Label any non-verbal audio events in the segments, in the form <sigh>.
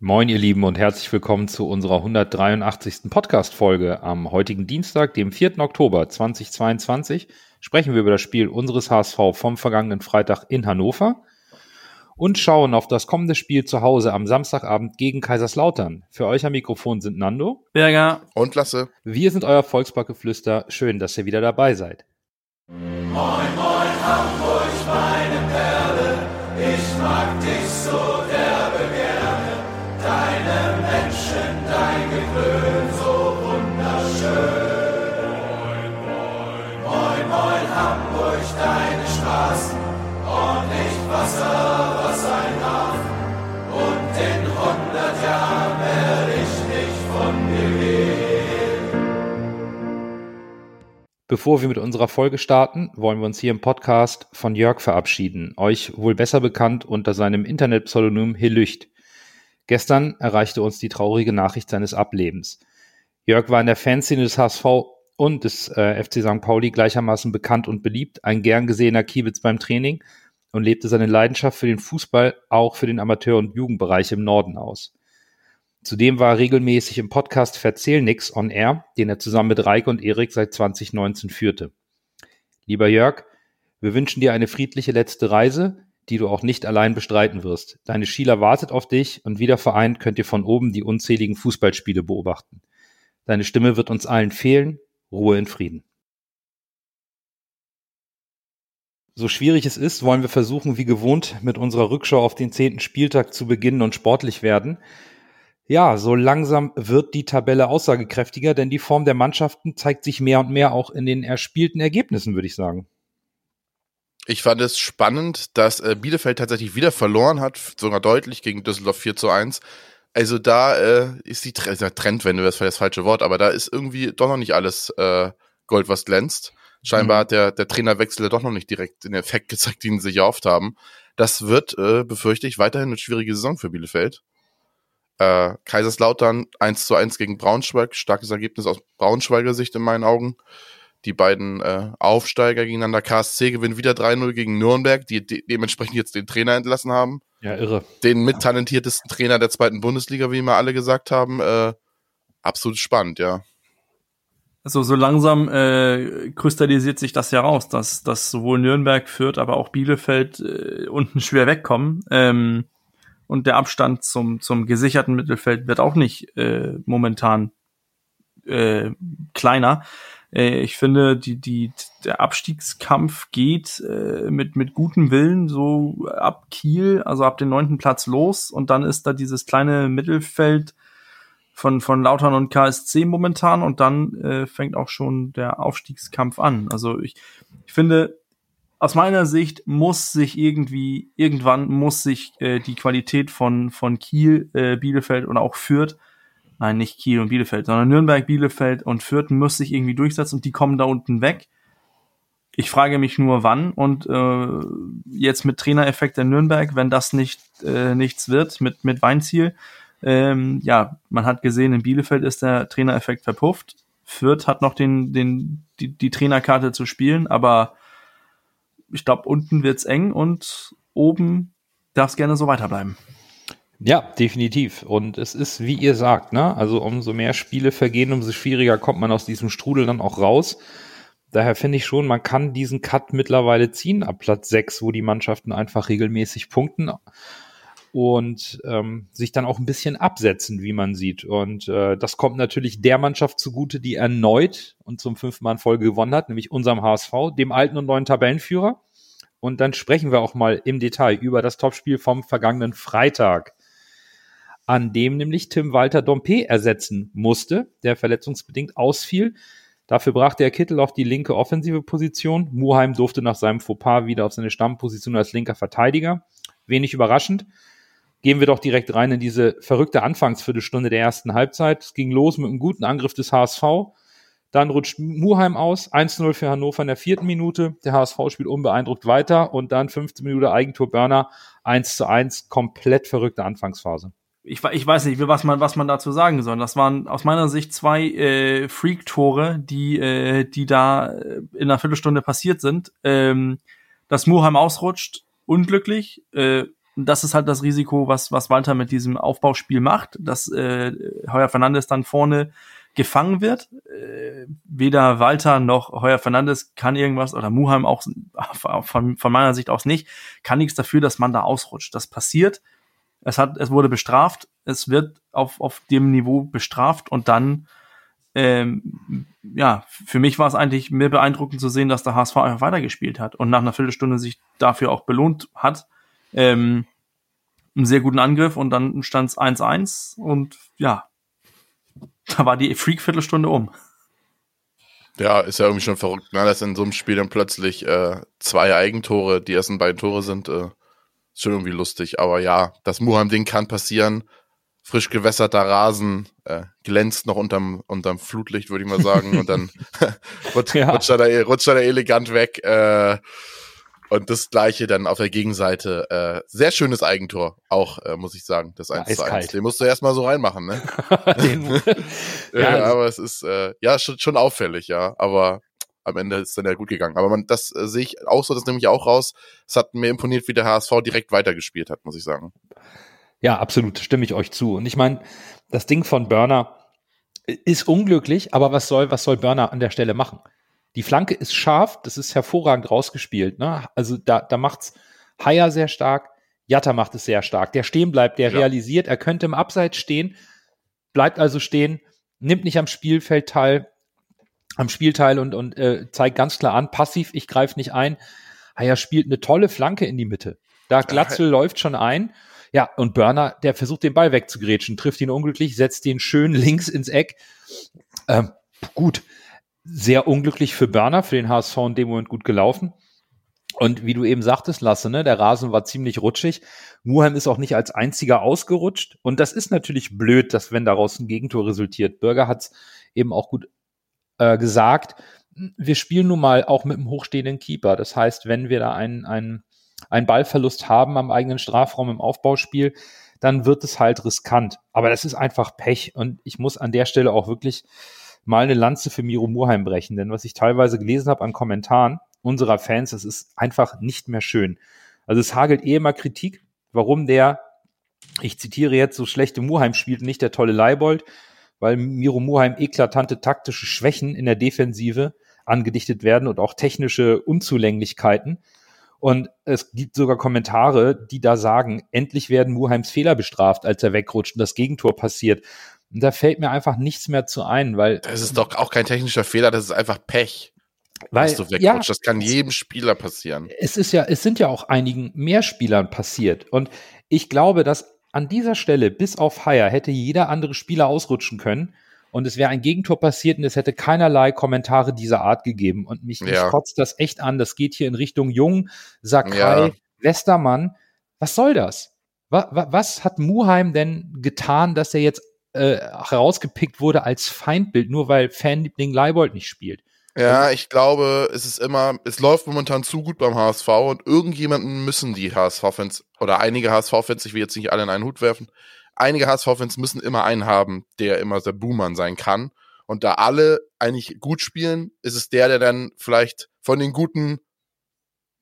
Moin, ihr Lieben, und herzlich willkommen zu unserer 183. Podcast-Folge. Am heutigen Dienstag, dem 4. Oktober 2022, sprechen wir über das Spiel unseres HSV vom vergangenen Freitag in Hannover und schauen auf das kommende Spiel zu Hause am Samstagabend gegen Kaiserslautern. Für euch am Mikrofon sind Nando, Berger und Lasse. Wir sind euer Volksparkgeflüster. Schön, dass ihr wieder dabei seid. Moin, moin, Hamburg, meine Perle, ich mag dich so Bevor wir mit unserer Folge starten, wollen wir uns hier im Podcast von Jörg verabschieden, euch wohl besser bekannt unter seinem Internetpseudonym Hillücht. Gestern erreichte uns die traurige Nachricht seines Ablebens. Jörg war in der Fanszene des HSV und des äh, FC St. Pauli gleichermaßen bekannt und beliebt, ein gern gesehener Kiebitz beim Training und lebte seine Leidenschaft für den Fußball auch für den Amateur- und Jugendbereich im Norden aus. Zudem war er regelmäßig im Podcast Verzähl nix on Air, den er zusammen mit Reike und Erik seit 2019 führte. Lieber Jörg, wir wünschen dir eine friedliche letzte Reise, die du auch nicht allein bestreiten wirst. Deine Schieler wartet auf dich und wieder vereint könnt ihr von oben die unzähligen Fußballspiele beobachten. Deine Stimme wird uns allen fehlen. Ruhe in Frieden. So schwierig es ist, wollen wir versuchen, wie gewohnt, mit unserer Rückschau auf den zehnten Spieltag zu beginnen und sportlich werden. Ja, so langsam wird die Tabelle aussagekräftiger, denn die Form der Mannschaften zeigt sich mehr und mehr auch in den erspielten Ergebnissen, würde ich sagen. Ich fand es spannend, dass äh, Bielefeld tatsächlich wieder verloren hat, sogar deutlich gegen Düsseldorf 4 zu 1. Also da äh, ist die Tre Trendwende, das war das falsche Wort, aber da ist irgendwie doch noch nicht alles äh, Gold, was glänzt. Scheinbar mhm. hat der, der Trainerwechsel doch noch nicht direkt den Effekt gezeigt, den sie sich erhofft haben. Das wird, äh, befürchte ich, weiterhin eine schwierige Saison für Bielefeld. Äh, Kaiserslautern 1 zu 1 gegen Braunschweig, starkes Ergebnis aus Braunschweiger Sicht in meinen Augen. Die beiden äh, Aufsteiger gegeneinander. KSC gewinnt wieder 3-0 gegen Nürnberg, die de dementsprechend jetzt den Trainer entlassen haben. Ja, irre. Den mittalentiertesten Trainer der zweiten Bundesliga, wie immer alle gesagt haben. Äh, absolut spannend, ja. Also so langsam äh, kristallisiert sich das ja raus, dass, dass sowohl Nürnberg, Fürth, aber auch Bielefeld äh, unten schwer wegkommen. Ähm, und der Abstand zum, zum gesicherten Mittelfeld wird auch nicht äh, momentan äh, kleiner. Äh, ich finde, die, die, der Abstiegskampf geht äh, mit, mit gutem Willen so ab Kiel, also ab dem neunten Platz los und dann ist da dieses kleine Mittelfeld von, von Lautern und KSC momentan und dann äh, fängt auch schon der Aufstiegskampf an. Also ich, ich finde, aus meiner Sicht muss sich irgendwie, irgendwann muss sich äh, die Qualität von, von Kiel, äh, Bielefeld und auch Fürth nein, nicht Kiel und Bielefeld, sondern Nürnberg, Bielefeld und Fürth muss sich irgendwie durchsetzen und die kommen da unten weg. Ich frage mich nur, wann und äh, jetzt mit Trainereffekt in Nürnberg, wenn das nicht äh, nichts wird mit mit Weinziel. Ähm, ja, man hat gesehen, in Bielefeld ist der Trainereffekt verpufft. Fürth hat noch den den die, die Trainerkarte zu spielen, aber ich glaube, unten wird's eng und oben darf es gerne so weiterbleiben. Ja, definitiv. Und es ist, wie ihr sagt, ne? Also umso mehr Spiele vergehen, umso schwieriger kommt man aus diesem Strudel dann auch raus. Daher finde ich schon, man kann diesen Cut mittlerweile ziehen ab Platz 6, wo die Mannschaften einfach regelmäßig punkten und ähm, sich dann auch ein bisschen absetzen, wie man sieht. Und äh, das kommt natürlich der Mannschaft zugute, die erneut und zum fünften Mal in Folge gewonnen hat, nämlich unserem HSV, dem alten und neuen Tabellenführer. Und dann sprechen wir auch mal im Detail über das Topspiel vom vergangenen Freitag an dem nämlich Tim Walter Dompe ersetzen musste, der verletzungsbedingt ausfiel. Dafür brachte er Kittel auf die linke offensive Position. Muheim durfte nach seinem Fauxpas wieder auf seine Stammposition als linker Verteidiger. Wenig überraschend. Gehen wir doch direkt rein in diese verrückte Anfangsviertelstunde der ersten Halbzeit. Es ging los mit einem guten Angriff des HSV. Dann rutscht Muheim aus. 1-0 für Hannover in der vierten Minute. Der HSV spielt unbeeindruckt weiter. Und dann 15 Minuten Eigentor Burner. 1 zu 1. Komplett verrückte Anfangsphase ich, ich weiß nicht, was man, was man dazu sagen soll. Das waren aus meiner Sicht zwei äh, Freak-Tore, die, äh, die da äh, in einer Viertelstunde passiert sind. Ähm, dass Muheim ausrutscht, unglücklich. Äh, das ist halt das Risiko, was, was Walter mit diesem Aufbauspiel macht, dass äh, Heuer Fernandes dann vorne gefangen wird. Äh, weder Walter noch Heuer Fernandes kann irgendwas, oder Muheim auch <laughs> von, von meiner Sicht aus nicht, kann nichts dafür, dass man da ausrutscht. Das passiert. Es hat, es wurde bestraft, es wird auf, auf dem Niveau bestraft und dann, ähm, ja, für mich war es eigentlich mehr beeindruckend zu sehen, dass der HSV einfach weitergespielt hat und nach einer Viertelstunde sich dafür auch belohnt hat. Ähm, einen sehr guten Angriff und dann stand es 1-1 und ja, da war die Freak-Viertelstunde um. Ja, ist ja irgendwie schon verrückt, ne? dass in so einem Spiel dann plötzlich äh, zwei Eigentore, die ersten beiden Tore sind, äh, schon irgendwie lustig. Aber ja, das Muheim-Ding kann passieren. Frisch gewässerter Rasen äh, glänzt noch unterm, unterm Flutlicht, würde ich mal sagen. Und dann <laughs> rutscht, ja. rutscht, er da, rutscht er elegant weg. Äh, und das gleiche dann auf der Gegenseite. Äh, sehr schönes Eigentor, auch, äh, muss ich sagen, das 1 zu 1. Den musst du erstmal so reinmachen, ne? <laughs> <laughs> ja, ja, aber es ist äh, ja schon, schon auffällig, ja. Aber am Ende ist dann ja gut gegangen. Aber man, das äh, sehe ich auch so, das nehme ich auch raus. Es hat mir imponiert, wie der HSV direkt weitergespielt hat, muss ich sagen. Ja, absolut, stimme ich euch zu. Und ich meine, das Ding von Burner ist unglücklich, aber was soll, was soll Burner an der Stelle machen? Die Flanke ist scharf, das ist hervorragend rausgespielt. Ne? Also da, da macht's Haier sehr stark, Jatta macht es sehr stark. Der stehen bleibt, der ja. realisiert, er könnte im Abseits stehen, bleibt also stehen, nimmt nicht am Spielfeld teil, am Spielteil und, und äh, zeigt ganz klar an, passiv, ich greife nicht ein. Haier spielt eine tolle Flanke in die Mitte. Da Glatzel ja. läuft schon ein. Ja, und Burner, der versucht den Ball wegzugrätschen, trifft ihn unglücklich, setzt den schön <laughs> links ins Eck. Ähm, gut, sehr unglücklich für Burner, für den HSV in dem Moment gut gelaufen. Und wie du eben sagtest, Lasse, ne, der Rasen war ziemlich rutschig. Muheim ist auch nicht als einziger ausgerutscht. Und das ist natürlich blöd, dass wenn daraus ein Gegentor resultiert. Bürger hat es eben auch gut äh, gesagt. Wir spielen nun mal auch mit einem hochstehenden Keeper. Das heißt, wenn wir da einen, einen, einen Ballverlust haben am eigenen Strafraum im Aufbauspiel, dann wird es halt riskant. Aber das ist einfach Pech. Und ich muss an der Stelle auch wirklich mal eine Lanze für Miro Murheim brechen. Denn was ich teilweise gelesen habe an Kommentaren unserer Fans, das ist einfach nicht mehr schön. Also es hagelt eh immer Kritik, warum der, ich zitiere jetzt, so schlechte Murheim spielt, nicht der tolle Leibold, weil Miro Murheim eklatante taktische Schwächen in der Defensive angedichtet werden und auch technische Unzulänglichkeiten. Und es gibt sogar Kommentare, die da sagen, endlich werden Muheims Fehler bestraft, als er wegrutscht und das Gegentor passiert. Und da fällt mir einfach nichts mehr zu ein, weil. Das ist doch auch kein technischer Fehler, das ist einfach Pech. Weil, dass du wegrutschst. Ja, das kann jedem Spieler passieren. Es ist ja, es sind ja auch einigen mehr Spielern passiert. Und ich glaube, dass an dieser Stelle, bis auf Haier, hätte jeder andere Spieler ausrutschen können. Und es wäre ein Gegentor passiert und es hätte keinerlei Kommentare dieser Art gegeben. Und mich, ja. kotzt das echt an. Das geht hier in Richtung Jung, Sakai, ja. Westermann. Was soll das? Was, was hat Muheim denn getan, dass er jetzt äh, herausgepickt wurde als Feindbild, nur weil Fanliebling Leibold nicht spielt. Ja, also ich glaube, es ist immer, es läuft momentan zu gut beim HSV und irgendjemanden müssen die HSV-Fans oder einige HSV-Fans, ich will jetzt nicht alle in einen Hut werfen, einige HSV-Fans müssen immer einen haben, der immer der Boomer sein kann. Und da alle eigentlich gut spielen, ist es der, der dann vielleicht von den Guten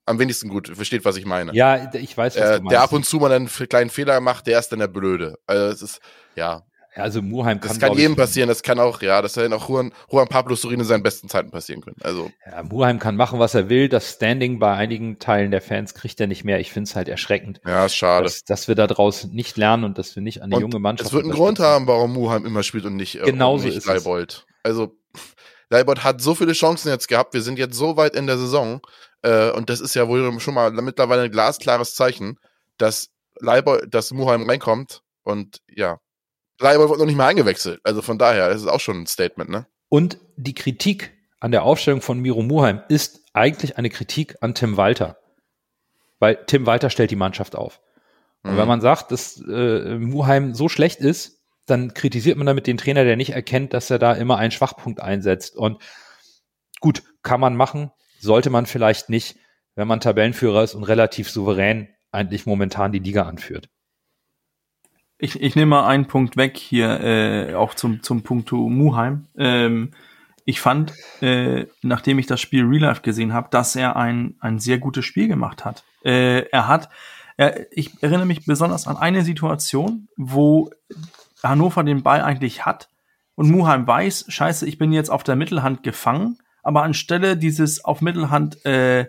am wenigsten gut versteht, was ich meine. Ja, ich weiß, was äh, du meinst. Der ab und zu mal einen kleinen Fehler macht, der ist dann der Blöde. Also es ist, ja, also Muheim kann. Das kann jedem passieren, das kann auch, ja, das hätte auch Juan, Juan Pablo Sorin in seinen besten Zeiten passieren können. Also. Ja, Muheim kann machen, was er will. Das Standing bei einigen Teilen der Fans kriegt er nicht mehr. Ich finde es halt erschreckend. Ja, ist schade. Dass, dass wir da draußen nicht lernen und dass wir nicht an die und junge Mannschaft. Es wird einen Grund haben, warum Muheim immer spielt und nicht, äh, Genauso und nicht Leibold. Also, Leibold hat so viele Chancen jetzt gehabt. Wir sind jetzt so weit in der Saison. Äh, und das ist ja wohl schon mal mittlerweile ein glasklares Zeichen, dass Leibold, dass Muheim reinkommt und ja, Leibold wurde noch nicht mal eingewechselt. Also von daher, das ist auch schon ein Statement, ne? Und die Kritik an der Aufstellung von Miro Muheim ist eigentlich eine Kritik an Tim Walter. Weil Tim Walter stellt die Mannschaft auf. Und mhm. wenn man sagt, dass äh, Muheim so schlecht ist, dann kritisiert man damit den Trainer, der nicht erkennt, dass er da immer einen Schwachpunkt einsetzt. Und gut, kann man machen, sollte man vielleicht nicht, wenn man Tabellenführer ist und relativ souverän eigentlich momentan die Liga anführt. Ich, ich nehme mal einen Punkt weg hier, äh, auch zum, zum Punkto Muheim. Ähm, ich fand, äh, nachdem ich das Spiel Real Life gesehen habe, dass er ein, ein sehr gutes Spiel gemacht hat. Äh, er hat Äh, ich erinnere mich besonders an eine Situation, wo Hannover den Ball eigentlich hat und Muheim weiß, scheiße, ich bin jetzt auf der Mittelhand gefangen, aber anstelle dieses auf Mittelhand äh,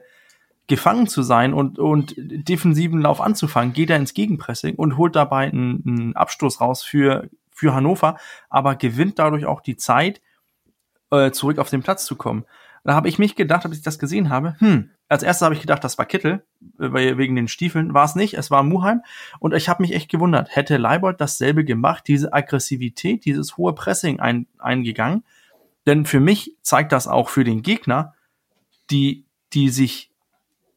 gefangen zu sein und, und defensiven Lauf anzufangen, geht er ins Gegenpressing und holt dabei einen, einen Abstoß raus für, für Hannover, aber gewinnt dadurch auch die Zeit, äh, zurück auf den Platz zu kommen. Da habe ich mich gedacht, als ich das gesehen habe, hm, als erstes habe ich gedacht, das war Kittel, äh, wegen den Stiefeln. War es nicht, es war Muheim. Und ich habe mich echt gewundert, hätte Leibold dasselbe gemacht, diese Aggressivität, dieses hohe Pressing ein, eingegangen? Denn für mich zeigt das auch für den Gegner, die, die sich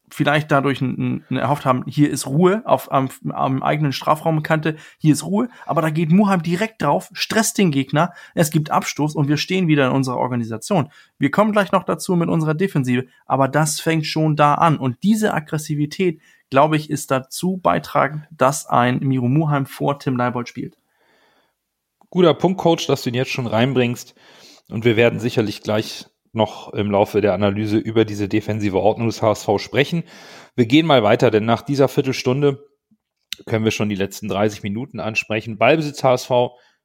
vielleicht dadurch ein, ein erhofft haben, hier ist Ruhe auf am, am eigenen Strafraumkante, hier ist Ruhe, aber da geht Muheim direkt drauf, stresst den Gegner, es gibt Abstoß und wir stehen wieder in unserer Organisation. Wir kommen gleich noch dazu mit unserer Defensive, aber das fängt schon da an und diese Aggressivität, glaube ich, ist dazu beitragend, dass ein Miro Muheim vor Tim Leibold spielt. Guter Punkt, Coach, dass du ihn jetzt schon reinbringst und wir werden sicherlich gleich noch im Laufe der Analyse über diese defensive Ordnung des HSV sprechen. Wir gehen mal weiter, denn nach dieser Viertelstunde können wir schon die letzten 30 Minuten ansprechen. Ballbesitz HSV,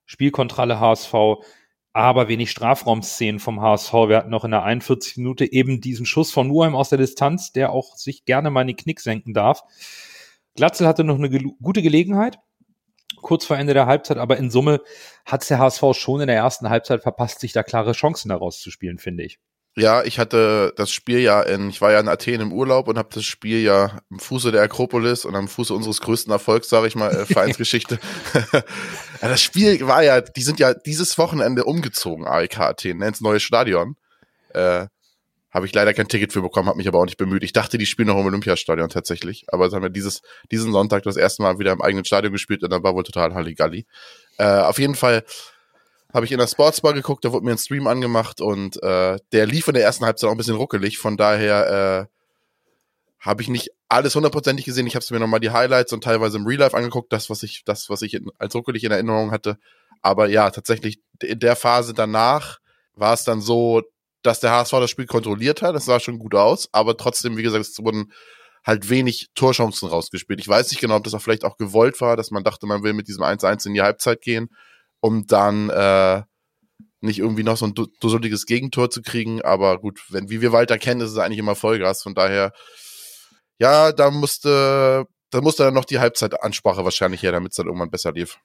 Spielkontrolle HSV, aber wenig Strafraumszenen vom HSV. Wir hatten noch in der 41 Minute eben diesen Schuss von Nuheim aus der Distanz, der auch sich gerne mal in den Knick senken darf. Glatzel hatte noch eine gute Gelegenheit, kurz vor Ende der Halbzeit, aber in Summe hat es der HSV schon in der ersten Halbzeit verpasst, sich da klare Chancen daraus zu spielen, finde ich. Ja, ich hatte das Spiel ja in, ich war ja in Athen im Urlaub und habe das Spiel ja am Fuße der Akropolis und am Fuße unseres größten Erfolgs, sage ich mal, äh, <laughs> Vereinsgeschichte. <laughs> ja, das Spiel war ja, die sind ja dieses Wochenende umgezogen, AEK Athen, ne, ins neue Stadion. Äh, habe ich leider kein Ticket für bekommen, habe mich aber auch nicht bemüht. Ich dachte, die spielen noch im Olympiastadion tatsächlich. Aber sie haben ja dieses, diesen Sonntag das erste Mal wieder im eigenen Stadion gespielt und dann war wohl total Halligalli. Äh, auf jeden Fall habe ich in der Sportsbar geguckt, da wurde mir ein Stream angemacht und äh, der lief in der ersten Halbzeit auch ein bisschen ruckelig. Von daher äh, habe ich nicht alles hundertprozentig gesehen. Ich habe mir nochmal die Highlights und teilweise im Real Life angeguckt, das, was ich, das, was ich in, als ruckelig in Erinnerung hatte. Aber ja, tatsächlich in der Phase danach war es dann so, dass der HSV das Spiel kontrolliert hat. Das sah schon gut aus, aber trotzdem, wie gesagt, es wurden halt wenig Torchancen rausgespielt. Ich weiß nicht genau, ob das auch vielleicht auch gewollt war, dass man dachte, man will mit diesem 1-1 in die Halbzeit gehen, um dann äh, nicht irgendwie noch so ein dusseliges Gegentor zu kriegen. Aber gut, wenn wie wir Walter kennen, ist es eigentlich immer Vollgas. Von daher, ja, da musste, da musste dann noch die Halbzeitansprache wahrscheinlich her, damit es dann irgendwann besser lief.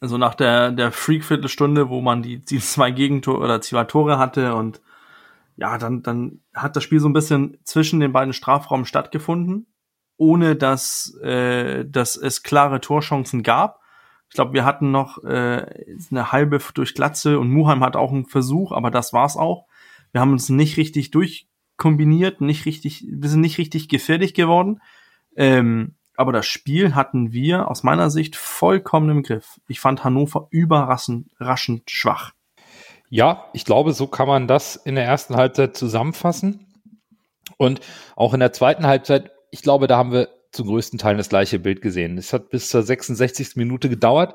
Also nach der, der Freak-Viertelstunde, wo man die, die zwei Gegentore oder zwei Tore hatte und ja, dann, dann hat das Spiel so ein bisschen zwischen den beiden Strafräumen stattgefunden, ohne dass, äh, dass es klare Torchancen gab. Ich glaube, wir hatten noch äh, eine halbe durch Glatze und Muheim hat auch einen Versuch, aber das war's auch. Wir haben uns nicht richtig durchkombiniert, nicht richtig, wir sind nicht richtig gefährlich geworden. Ähm, aber das Spiel hatten wir aus meiner Sicht vollkommen im Griff. Ich fand Hannover überraschend schwach. Ja, ich glaube, so kann man das in der ersten Halbzeit zusammenfassen. Und auch in der zweiten Halbzeit, ich glaube, da haben wir zum größten Teil das gleiche Bild gesehen. Es hat bis zur 66. Minute gedauert,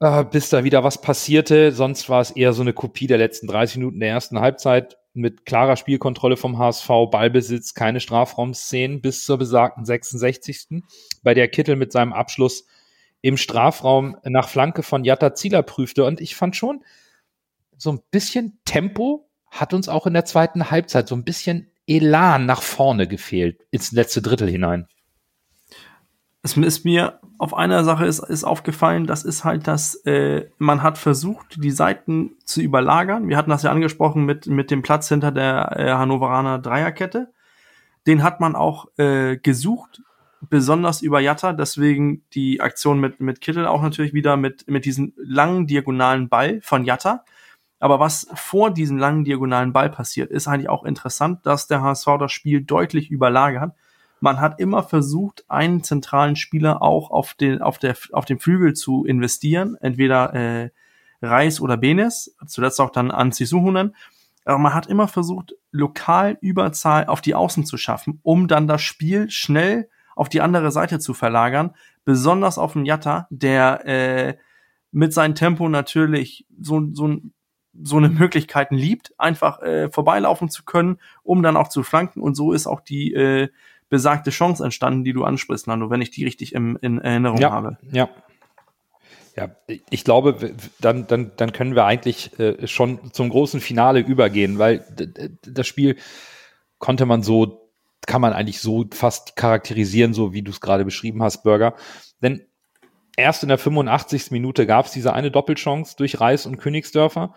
äh, bis da wieder was passierte. Sonst war es eher so eine Kopie der letzten 30 Minuten der ersten Halbzeit mit klarer Spielkontrolle vom HSV, Ballbesitz, keine Strafraumszenen bis zur besagten 66. bei der Kittel mit seinem Abschluss im Strafraum nach Flanke von Jatta Zieler prüfte. Und ich fand schon, so ein bisschen Tempo hat uns auch in der zweiten Halbzeit, so ein bisschen Elan nach vorne gefehlt, ins letzte Drittel hinein es ist mir auf einer Sache ist, ist aufgefallen, das ist halt, dass äh, man hat versucht, die Seiten zu überlagern. Wir hatten das ja angesprochen mit, mit dem Platz hinter der äh, Hannoveraner Dreierkette. Den hat man auch äh, gesucht, besonders über Jatta, deswegen die Aktion mit, mit Kittel auch natürlich wieder mit, mit diesem langen diagonalen Ball von Jatta. Aber was vor diesem langen diagonalen Ball passiert, ist eigentlich auch interessant, dass der HSV das Spiel deutlich überlagert man hat immer versucht, einen zentralen Spieler auch auf den, auf der, auf dem Flügel zu investieren, entweder äh, Reis oder Benes, zuletzt auch dann Anzi Suhunen. Aber man hat immer versucht, lokal Überzahl auf die Außen zu schaffen, um dann das Spiel schnell auf die andere Seite zu verlagern, besonders auf den Jatta, der äh, mit seinem Tempo natürlich so, so, so eine Möglichkeiten liebt, einfach äh, vorbeilaufen zu können, um dann auch zu flanken. Und so ist auch die äh, besagte Chance entstanden, die du ansprichst, Nando, wenn ich die richtig im, in Erinnerung ja, habe. Ja. Ja, ich glaube, dann, dann, dann können wir eigentlich äh, schon zum großen Finale übergehen, weil das Spiel konnte man so, kann man eigentlich so fast charakterisieren, so wie du es gerade beschrieben hast, Burger. Denn erst in der 85. Minute gab es diese eine Doppelchance durch Reis und Königsdörfer.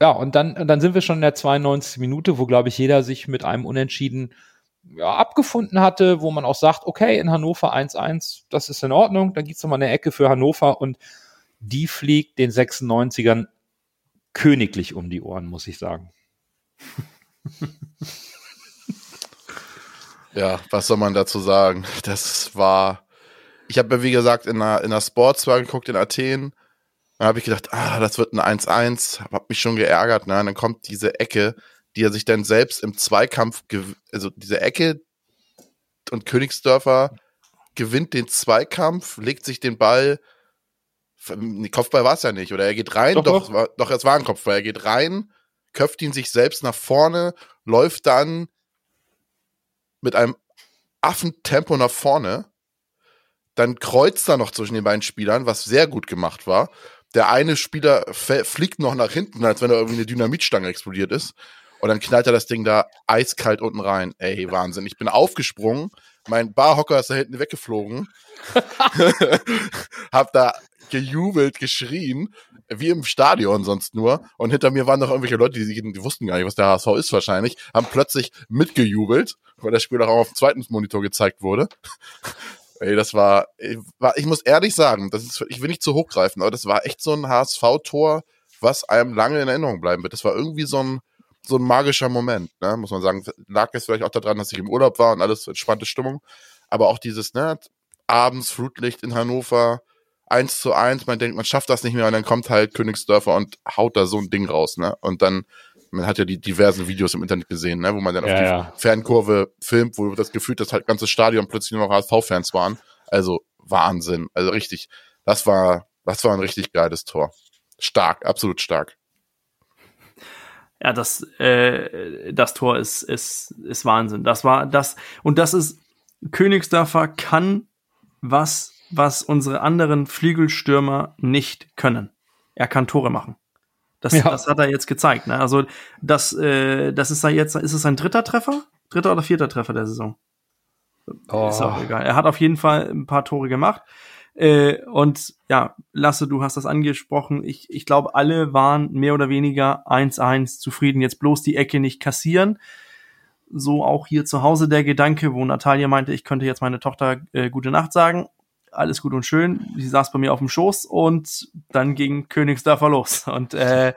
Ja, und dann, dann sind wir schon in der 92. Minute, wo, glaube ich, jeder sich mit einem Unentschieden ja, abgefunden hatte, wo man auch sagt, okay, in Hannover 1-1, das ist in Ordnung, dann gibt's nochmal eine Ecke für Hannover und die fliegt den 96ern königlich um die Ohren, muss ich sagen. <laughs> Ja, was soll man dazu sagen? Das war, ich habe mir wie gesagt in der, in der Sportsbar geguckt in Athen. Dann habe ich gedacht, ah, das wird ein 1-1. Hab mich schon geärgert. Ne? Dann kommt diese Ecke, die er sich dann selbst im Zweikampf, also diese Ecke und Königsdörfer gewinnt den Zweikampf, legt sich den Ball Kopfball war es ja nicht, oder er geht rein, doch, doch, doch. War, doch, es war ein Kopfball. Er geht rein, köpft ihn sich selbst nach vorne, läuft dann mit einem Affentempo nach vorne, dann kreuzt er noch zwischen den beiden Spielern, was sehr gut gemacht war. Der eine Spieler fliegt noch nach hinten, als wenn da irgendwie eine Dynamitstange explodiert ist. Und dann knallt er das Ding da eiskalt unten rein. Ey, Wahnsinn. Ich bin aufgesprungen, mein Barhocker ist da hinten weggeflogen. <laughs> hab da gejubelt, geschrien, wie im Stadion sonst nur. Und hinter mir waren noch irgendwelche Leute, die, die wussten gar nicht, was der HSV ist wahrscheinlich, haben plötzlich mitgejubelt, weil das Spiel auch auf dem zweiten Monitor gezeigt wurde. <laughs> Ey, das war, ich, muss ehrlich sagen, das ist, ich will nicht zu hochgreifen, aber das war echt so ein HSV-Tor, was einem lange in Erinnerung bleiben wird. Das war irgendwie so ein, so ein magischer Moment, ne? muss man sagen. Lag es vielleicht auch daran, dass ich im Urlaub war und alles entspannte Stimmung. Aber auch dieses, ne, abends Flutlicht in Hannover, eins zu eins, man denkt, man schafft das nicht mehr und dann kommt halt Königsdörfer und haut da so ein Ding raus, ne? Und dann, man hat ja die diversen Videos im Internet gesehen, ne, wo man dann ja, auf die ja. Fernkurve filmt, wo das Gefühl, dass halt ganze Stadion plötzlich nur noch HSV-Fans waren. Also Wahnsinn. Also richtig, das war, das war ein richtig geiles Tor. Stark, absolut stark. Ja, das, äh, das Tor ist, ist, ist Wahnsinn. Das war das, und das ist, Königsdörfer kann was was unsere anderen Flügelstürmer nicht können. Er kann Tore machen. Das, ja. das hat er jetzt gezeigt. Ne? Also das, äh, das ist er jetzt, ist es sein dritter Treffer? Dritter oder vierter Treffer der Saison? Oh. Ist auch egal. Er hat auf jeden Fall ein paar Tore gemacht. Äh, und ja, Lasse, du hast das angesprochen. Ich, ich glaube, alle waren mehr oder weniger 1-1 zufrieden. Jetzt bloß die Ecke nicht kassieren. So auch hier zu Hause der Gedanke, wo Natalia meinte, ich könnte jetzt meine Tochter äh, gute Nacht sagen alles gut und schön. Sie saß bei mir auf dem Schoß und dann ging Königsdörfer los. Und äh,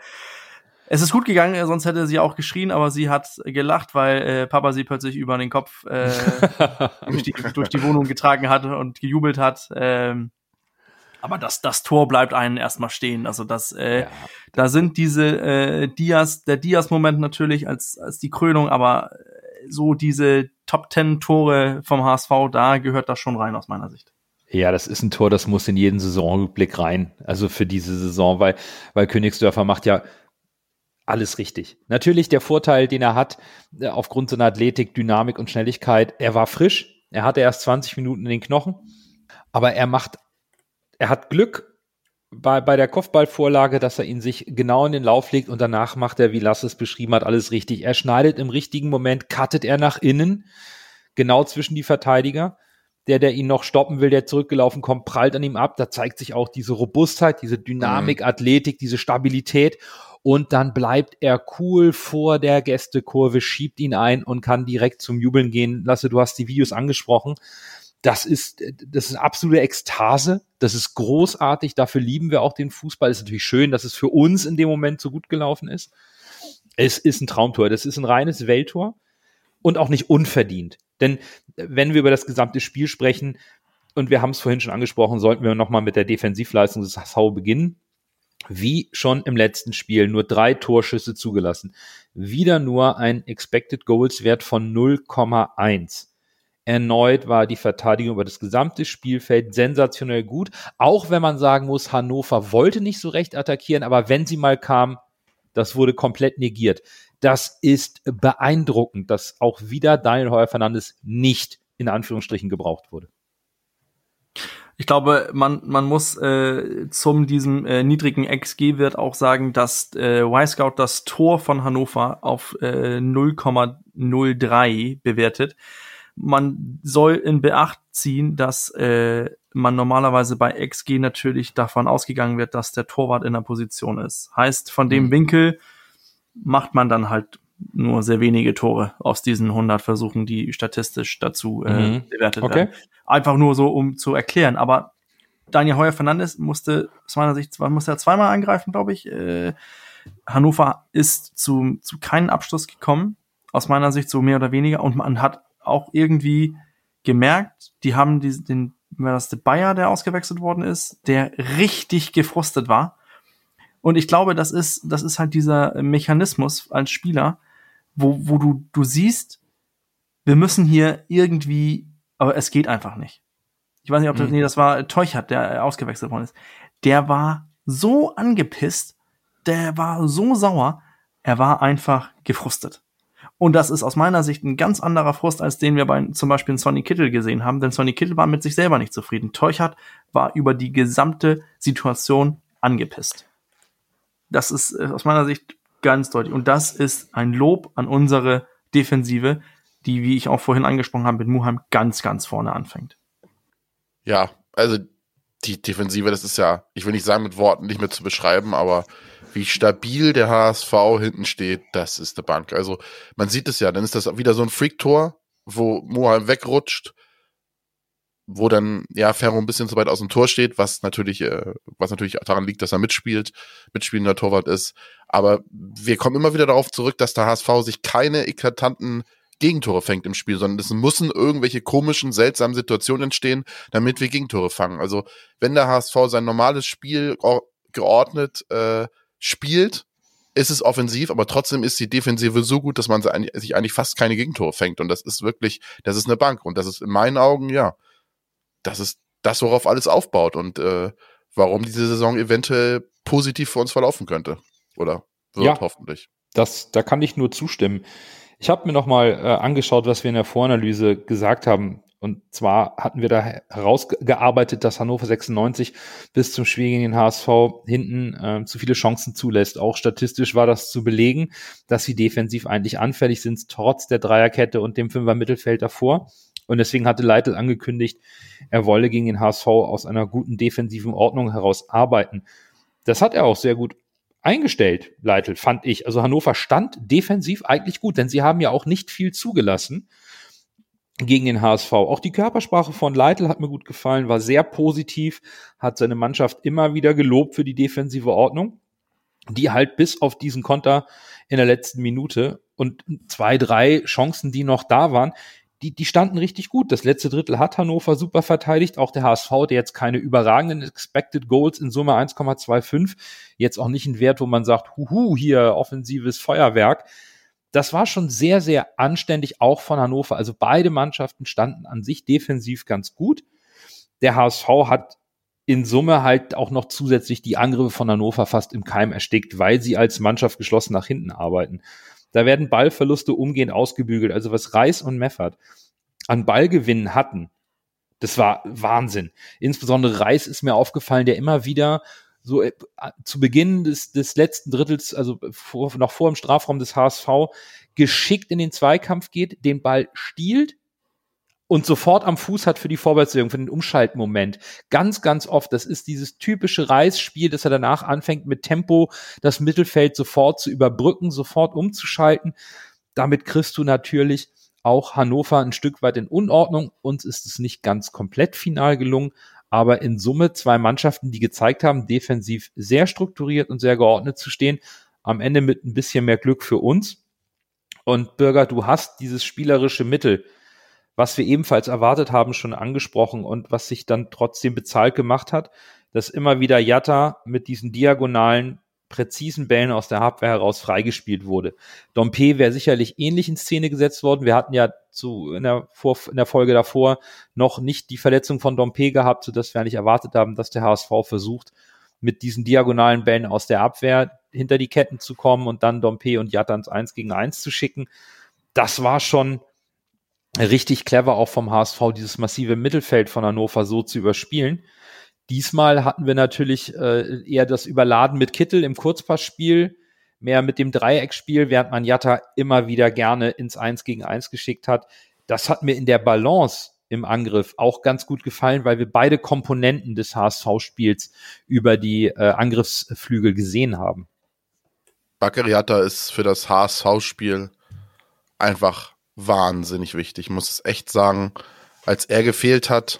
es ist gut gegangen, sonst hätte sie auch geschrien, aber sie hat gelacht, weil äh, Papa sie plötzlich über den Kopf äh, <laughs> durch, die, durch die Wohnung getragen hat und gejubelt hat. Ähm, aber das, das Tor bleibt einen erstmal stehen. Also das, äh, ja. da sind diese äh, Dias, der Dias-Moment natürlich als, als die Krönung, aber so diese Top Ten Tore vom HSV, da gehört das schon rein aus meiner Sicht. Ja, das ist ein Tor, das muss in jeden Saisonrückblick rein. Also für diese Saison, weil, weil Königsdörfer macht ja alles richtig. Natürlich der Vorteil, den er hat, äh, aufgrund seiner Athletik, Dynamik und Schnelligkeit, er war frisch. Er hatte erst 20 Minuten in den Knochen. Aber er macht, er hat Glück bei, bei der Kopfballvorlage, dass er ihn sich genau in den Lauf legt und danach macht er, wie Lasse es beschrieben hat, alles richtig. Er schneidet im richtigen Moment, cuttet er nach innen, genau zwischen die Verteidiger der, der ihn noch stoppen will, der zurückgelaufen kommt, prallt an ihm ab. Da zeigt sich auch diese Robustheit, diese Dynamik, mhm. Athletik, diese Stabilität. Und dann bleibt er cool vor der Gästekurve, schiebt ihn ein und kann direkt zum Jubeln gehen. Lasse, du hast die Videos angesprochen. Das ist, das ist absolute Ekstase. Das ist großartig. Dafür lieben wir auch den Fußball. Ist natürlich schön, dass es für uns in dem Moment so gut gelaufen ist. Es ist ein Traumtor. Das ist ein reines Welttor und auch nicht unverdient. Denn wenn wir über das gesamte Spiel sprechen, und wir haben es vorhin schon angesprochen, sollten wir nochmal mit der Defensivleistung des HSV beginnen. Wie schon im letzten Spiel nur drei Torschüsse zugelassen. Wieder nur ein Expected Goals Wert von 0,1. Erneut war die Verteidigung über das gesamte Spielfeld sensationell gut. Auch wenn man sagen muss, Hannover wollte nicht so recht attackieren, aber wenn sie mal kam, das wurde komplett negiert. Das ist beeindruckend, dass auch wieder Daniel Heuer Fernandes nicht in Anführungsstrichen gebraucht wurde. Ich glaube, man, man muss äh, zum diesem äh, niedrigen XG-Wert auch sagen, dass äh, Y-Scout das Tor von Hannover auf äh, 0,03 bewertet. Man soll in Beacht ziehen, dass äh, man normalerweise bei XG natürlich davon ausgegangen wird, dass der Torwart in der Position ist. Heißt, von dem mhm. Winkel macht man dann halt nur sehr wenige Tore aus diesen 100 Versuchen, die statistisch dazu äh, mhm. bewertet okay. werden. Einfach nur so, um zu erklären. Aber Daniel Heuer Fernandes musste aus meiner Sicht musste er zweimal angreifen, glaube ich. Äh, Hannover ist zu, zu keinem Abschluss gekommen, aus meiner Sicht so mehr oder weniger. Und man hat auch irgendwie gemerkt, die haben die, den, war das der Bayer, der ausgewechselt worden ist, der richtig gefrustet war. Und ich glaube, das ist, das ist halt dieser Mechanismus als Spieler, wo, wo du, du siehst, wir müssen hier irgendwie, aber es geht einfach nicht. Ich weiß nicht, ob das, mhm. nee, das war Teuchert, der ausgewechselt worden ist. Der war so angepisst, der war so sauer, er war einfach gefrustet. Und das ist aus meiner Sicht ein ganz anderer Frust, als den wir bei zum Beispiel in Sonny Kittel gesehen haben, denn Sonny Kittel war mit sich selber nicht zufrieden. Teuchert war über die gesamte Situation angepisst. Das ist äh, aus meiner Sicht Ganz deutlich. Und das ist ein Lob an unsere Defensive, die, wie ich auch vorhin angesprochen habe, mit Muheim ganz, ganz vorne anfängt. Ja, also die Defensive, das ist ja, ich will nicht sagen mit Worten nicht mehr zu beschreiben, aber wie stabil der HSV hinten steht, das ist eine Bank. Also man sieht es ja, dann ist das wieder so ein Freak-Tor, wo Muheim wegrutscht wo dann ja Ferro ein bisschen zu weit aus dem Tor steht, was natürlich, äh, was natürlich daran liegt, dass er mitspielt, mitspielender Torwart ist. Aber wir kommen immer wieder darauf zurück, dass der HSV sich keine eklatanten Gegentore fängt im Spiel, sondern es müssen irgendwelche komischen, seltsamen Situationen entstehen, damit wir Gegentore fangen. Also wenn der HSV sein normales Spiel geordnet äh, spielt, ist es offensiv, aber trotzdem ist die Defensive so gut, dass man sich eigentlich fast keine Gegentore fängt. Und das ist wirklich, das ist eine Bank. Und das ist in meinen Augen, ja, das ist das, worauf alles aufbaut und äh, warum diese Saison eventuell positiv für uns verlaufen könnte. Oder wird ja, hoffentlich. Das, da kann ich nur zustimmen. Ich habe mir nochmal äh, angeschaut, was wir in der Voranalyse gesagt haben. Und zwar hatten wir da herausgearbeitet, dass Hannover 96 bis zum Spiel gegen den HSV hinten äh, zu viele Chancen zulässt. Auch statistisch war das zu belegen, dass sie defensiv eigentlich anfällig sind, trotz der Dreierkette und dem Fünfer Mittelfeld davor. Und deswegen hatte Leitl angekündigt, er wolle gegen den HSV aus einer guten defensiven Ordnung heraus arbeiten. Das hat er auch sehr gut eingestellt, Leitl, fand ich. Also Hannover stand defensiv eigentlich gut, denn sie haben ja auch nicht viel zugelassen gegen den HSV. Auch die Körpersprache von Leitl hat mir gut gefallen, war sehr positiv, hat seine Mannschaft immer wieder gelobt für die defensive Ordnung, die halt bis auf diesen Konter in der letzten Minute und zwei, drei Chancen, die noch da waren, die, die standen richtig gut. Das letzte Drittel hat Hannover super verteidigt. Auch der HSV, der jetzt keine überragenden Expected Goals in Summe 1,25, jetzt auch nicht ein Wert, wo man sagt, huhu, hier offensives Feuerwerk. Das war schon sehr, sehr anständig, auch von Hannover. Also beide Mannschaften standen an sich defensiv ganz gut. Der HSV hat in Summe halt auch noch zusätzlich die Angriffe von Hannover fast im Keim erstickt, weil sie als Mannschaft geschlossen nach hinten arbeiten. Da werden Ballverluste umgehend ausgebügelt. Also was Reis und Meffert an Ballgewinnen hatten, das war Wahnsinn. Insbesondere Reis ist mir aufgefallen, der immer wieder so äh, zu Beginn des, des letzten Drittels, also vor, noch vor dem Strafraum des HSV, geschickt in den Zweikampf geht, den Ball stiehlt, und sofort am Fuß hat für die Vorwärtsbewegung, für den Umschaltmoment. Ganz, ganz oft. Das ist dieses typische Reisspiel, dass er danach anfängt, mit Tempo das Mittelfeld sofort zu überbrücken, sofort umzuschalten. Damit kriegst du natürlich auch Hannover ein Stück weit in Unordnung. Uns ist es nicht ganz komplett final gelungen, aber in Summe zwei Mannschaften, die gezeigt haben, defensiv sehr strukturiert und sehr geordnet zu stehen. Am Ende mit ein bisschen mehr Glück für uns. Und Bürger, du hast dieses spielerische Mittel was wir ebenfalls erwartet haben, schon angesprochen und was sich dann trotzdem bezahlt gemacht hat, dass immer wieder Jatta mit diesen diagonalen, präzisen Bällen aus der Abwehr heraus freigespielt wurde. Dompe wäre sicherlich ähnlich in Szene gesetzt worden. Wir hatten ja zu, in, der Vor in der Folge davor noch nicht die Verletzung von Dompe gehabt, sodass wir nicht erwartet haben, dass der HSV versucht, mit diesen diagonalen Bällen aus der Abwehr hinter die Ketten zu kommen und dann Dompe und Jatta ins 1 gegen 1 zu schicken. Das war schon richtig clever auch vom HSV, dieses massive Mittelfeld von Hannover so zu überspielen. Diesmal hatten wir natürlich äh, eher das Überladen mit Kittel im Kurzpassspiel, mehr mit dem Dreieckspiel, während man Jatta immer wieder gerne ins Eins gegen Eins geschickt hat. Das hat mir in der Balance im Angriff auch ganz gut gefallen, weil wir beide Komponenten des HSV-Spiels über die äh, Angriffsflügel gesehen haben. Bakary ist für das HSV-Spiel einfach wahnsinnig wichtig. Ich muss es echt sagen, als er gefehlt hat,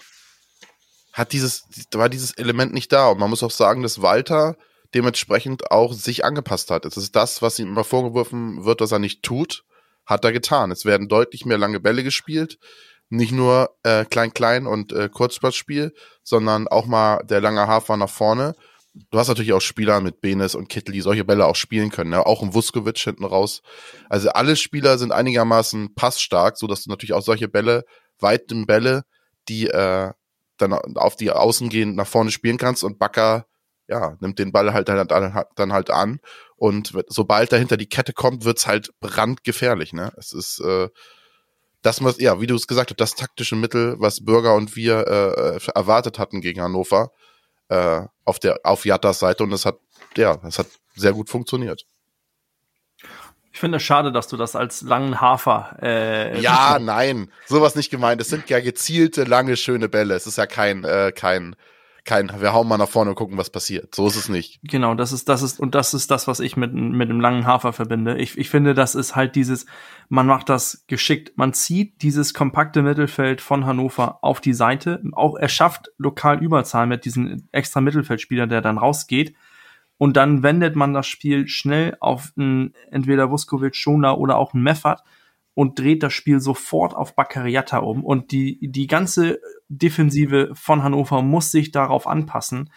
hat dieses, war dieses Element nicht da. Und man muss auch sagen, dass Walter dementsprechend auch sich angepasst hat. Es ist das, was ihm immer vorgeworfen wird, dass er nicht tut, hat er getan. Es werden deutlich mehr lange Bälle gespielt. Nicht nur äh, klein-klein und äh, Kurzpassspiel, sondern auch mal der lange Hafer nach vorne. Du hast natürlich auch Spieler mit Benes und Kittel, die solche Bälle auch spielen können. Ne? Auch ein Vuskovic hinten raus. Also alle Spieler sind einigermaßen passstark, so dass du natürlich auch solche Bälle, weiten Bälle, die äh, dann auf die Außen gehen, nach vorne spielen kannst und Bakker ja, nimmt den Ball halt dann, dann halt an und sobald dahinter die Kette kommt, wird's halt brandgefährlich, ne? Es ist äh, das muss, ja, wie du es gesagt hast, das taktische Mittel, was Bürger und wir äh, erwartet hatten gegen Hannover, äh, auf der auf Jattas Seite und es hat ja, es hat sehr gut funktioniert. Ich finde es schade, dass du das als langen Hafer. Äh, ja, nein, sowas nicht gemeint. Es sind ja gezielte, lange, schöne Bälle. Es ist ja kein, äh, kein, kein, wir hauen mal nach vorne und gucken, was passiert. So ist es nicht. Genau, das ist, das ist, und das ist das, was ich mit, mit dem langen Hafer verbinde. Ich, ich finde, das ist halt dieses, man macht das geschickt. Man zieht dieses kompakte Mittelfeld von Hannover auf die Seite. Auch er schafft lokal Überzahl mit diesem extra Mittelfeldspieler, der dann rausgeht und dann wendet man das Spiel schnell auf einen, entweder Vuskovic, Schona oder auch einen Meffert und dreht das Spiel sofort auf Baccariata um. Und die, die ganze Defensive von Hannover muss sich darauf anpassen.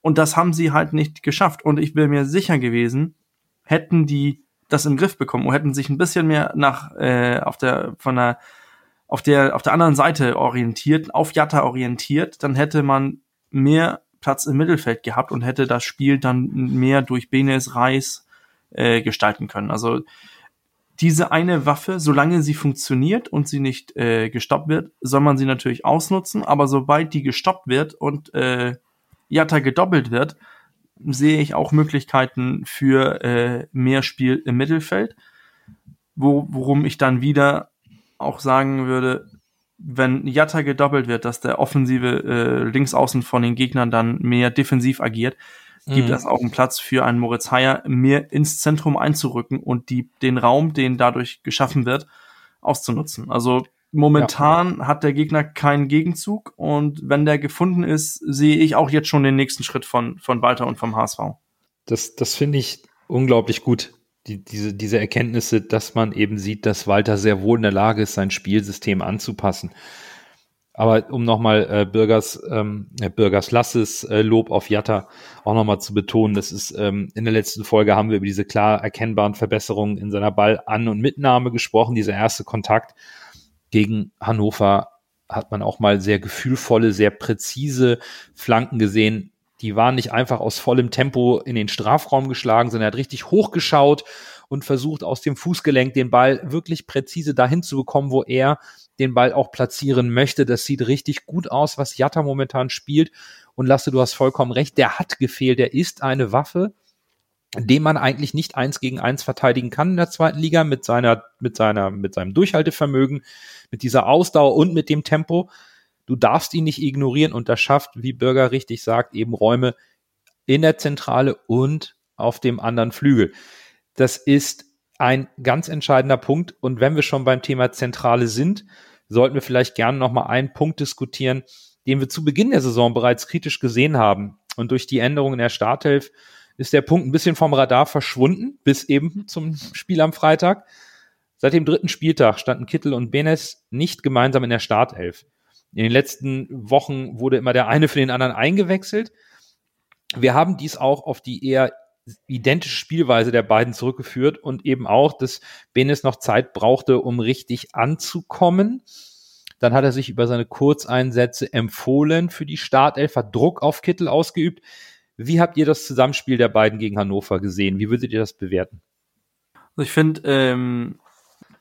Und das haben sie halt nicht geschafft. Und ich bin mir sicher gewesen, hätten die das im Griff bekommen und hätten sich ein bisschen mehr nach äh, auf der von der auf der auf der anderen Seite orientiert, auf Jatta orientiert, dann hätte man mehr Platz im Mittelfeld gehabt und hätte das Spiel dann mehr durch Benes Reis äh, gestalten können. Also diese eine Waffe, solange sie funktioniert und sie nicht äh, gestoppt wird, soll man sie natürlich ausnutzen. Aber sobald die gestoppt wird und äh, Jatta gedoppelt wird, sehe ich auch Möglichkeiten für äh, mehr Spiel im Mittelfeld. Wo, worum ich dann wieder auch sagen würde, wenn Jatta gedoppelt wird, dass der offensive äh, Linksaußen von den Gegnern dann mehr defensiv agiert, gibt mhm. es auch einen Platz für einen Moritz Heyer, mehr ins Zentrum einzurücken und die, den Raum, den dadurch geschaffen wird, auszunutzen. Also momentan ja. hat der Gegner keinen Gegenzug und wenn der gefunden ist, sehe ich auch jetzt schon den nächsten Schritt von, von Walter und vom HSV. Das, das finde ich unglaublich gut die, diese, diese Erkenntnisse, dass man eben sieht, dass Walter sehr wohl in der Lage ist, sein Spielsystem anzupassen. Aber um nochmal äh, Bürgers, ähm, äh, Bürgers Lasses äh, Lob auf Jatta auch nochmal zu betonen, das ist ähm, in der letzten Folge haben wir über diese klar erkennbaren Verbesserungen in seiner Ballan- und Mitnahme gesprochen. Dieser erste Kontakt gegen Hannover hat man auch mal sehr gefühlvolle, sehr präzise Flanken gesehen die waren nicht einfach aus vollem Tempo in den Strafraum geschlagen, sondern er hat richtig hochgeschaut und versucht aus dem Fußgelenk den Ball wirklich präzise dahin zu bekommen, wo er den Ball auch platzieren möchte. Das sieht richtig gut aus, was Jatta momentan spielt. Und Lasse, du hast vollkommen recht, der hat gefehlt, der ist eine Waffe, den man eigentlich nicht eins gegen eins verteidigen kann in der zweiten Liga mit seiner, mit seiner, mit seinem Durchhaltevermögen, mit dieser Ausdauer und mit dem Tempo. Du darfst ihn nicht ignorieren und das schafft, wie Bürger richtig sagt, eben Räume in der Zentrale und auf dem anderen Flügel. Das ist ein ganz entscheidender Punkt. Und wenn wir schon beim Thema Zentrale sind, sollten wir vielleicht gerne noch mal einen Punkt diskutieren, den wir zu Beginn der Saison bereits kritisch gesehen haben. Und durch die Änderungen in der Startelf ist der Punkt ein bisschen vom Radar verschwunden, bis eben zum Spiel am Freitag. Seit dem dritten Spieltag standen Kittel und Benes nicht gemeinsam in der Startelf. In den letzten Wochen wurde immer der eine für den anderen eingewechselt. Wir haben dies auch auf die eher identische Spielweise der beiden zurückgeführt und eben auch, dass Benes noch Zeit brauchte, um richtig anzukommen. Dann hat er sich über seine Kurzeinsätze empfohlen für die Startelf, hat Druck auf Kittel ausgeübt. Wie habt ihr das Zusammenspiel der beiden gegen Hannover gesehen? Wie würdet ihr das bewerten? Also ich finde, ähm,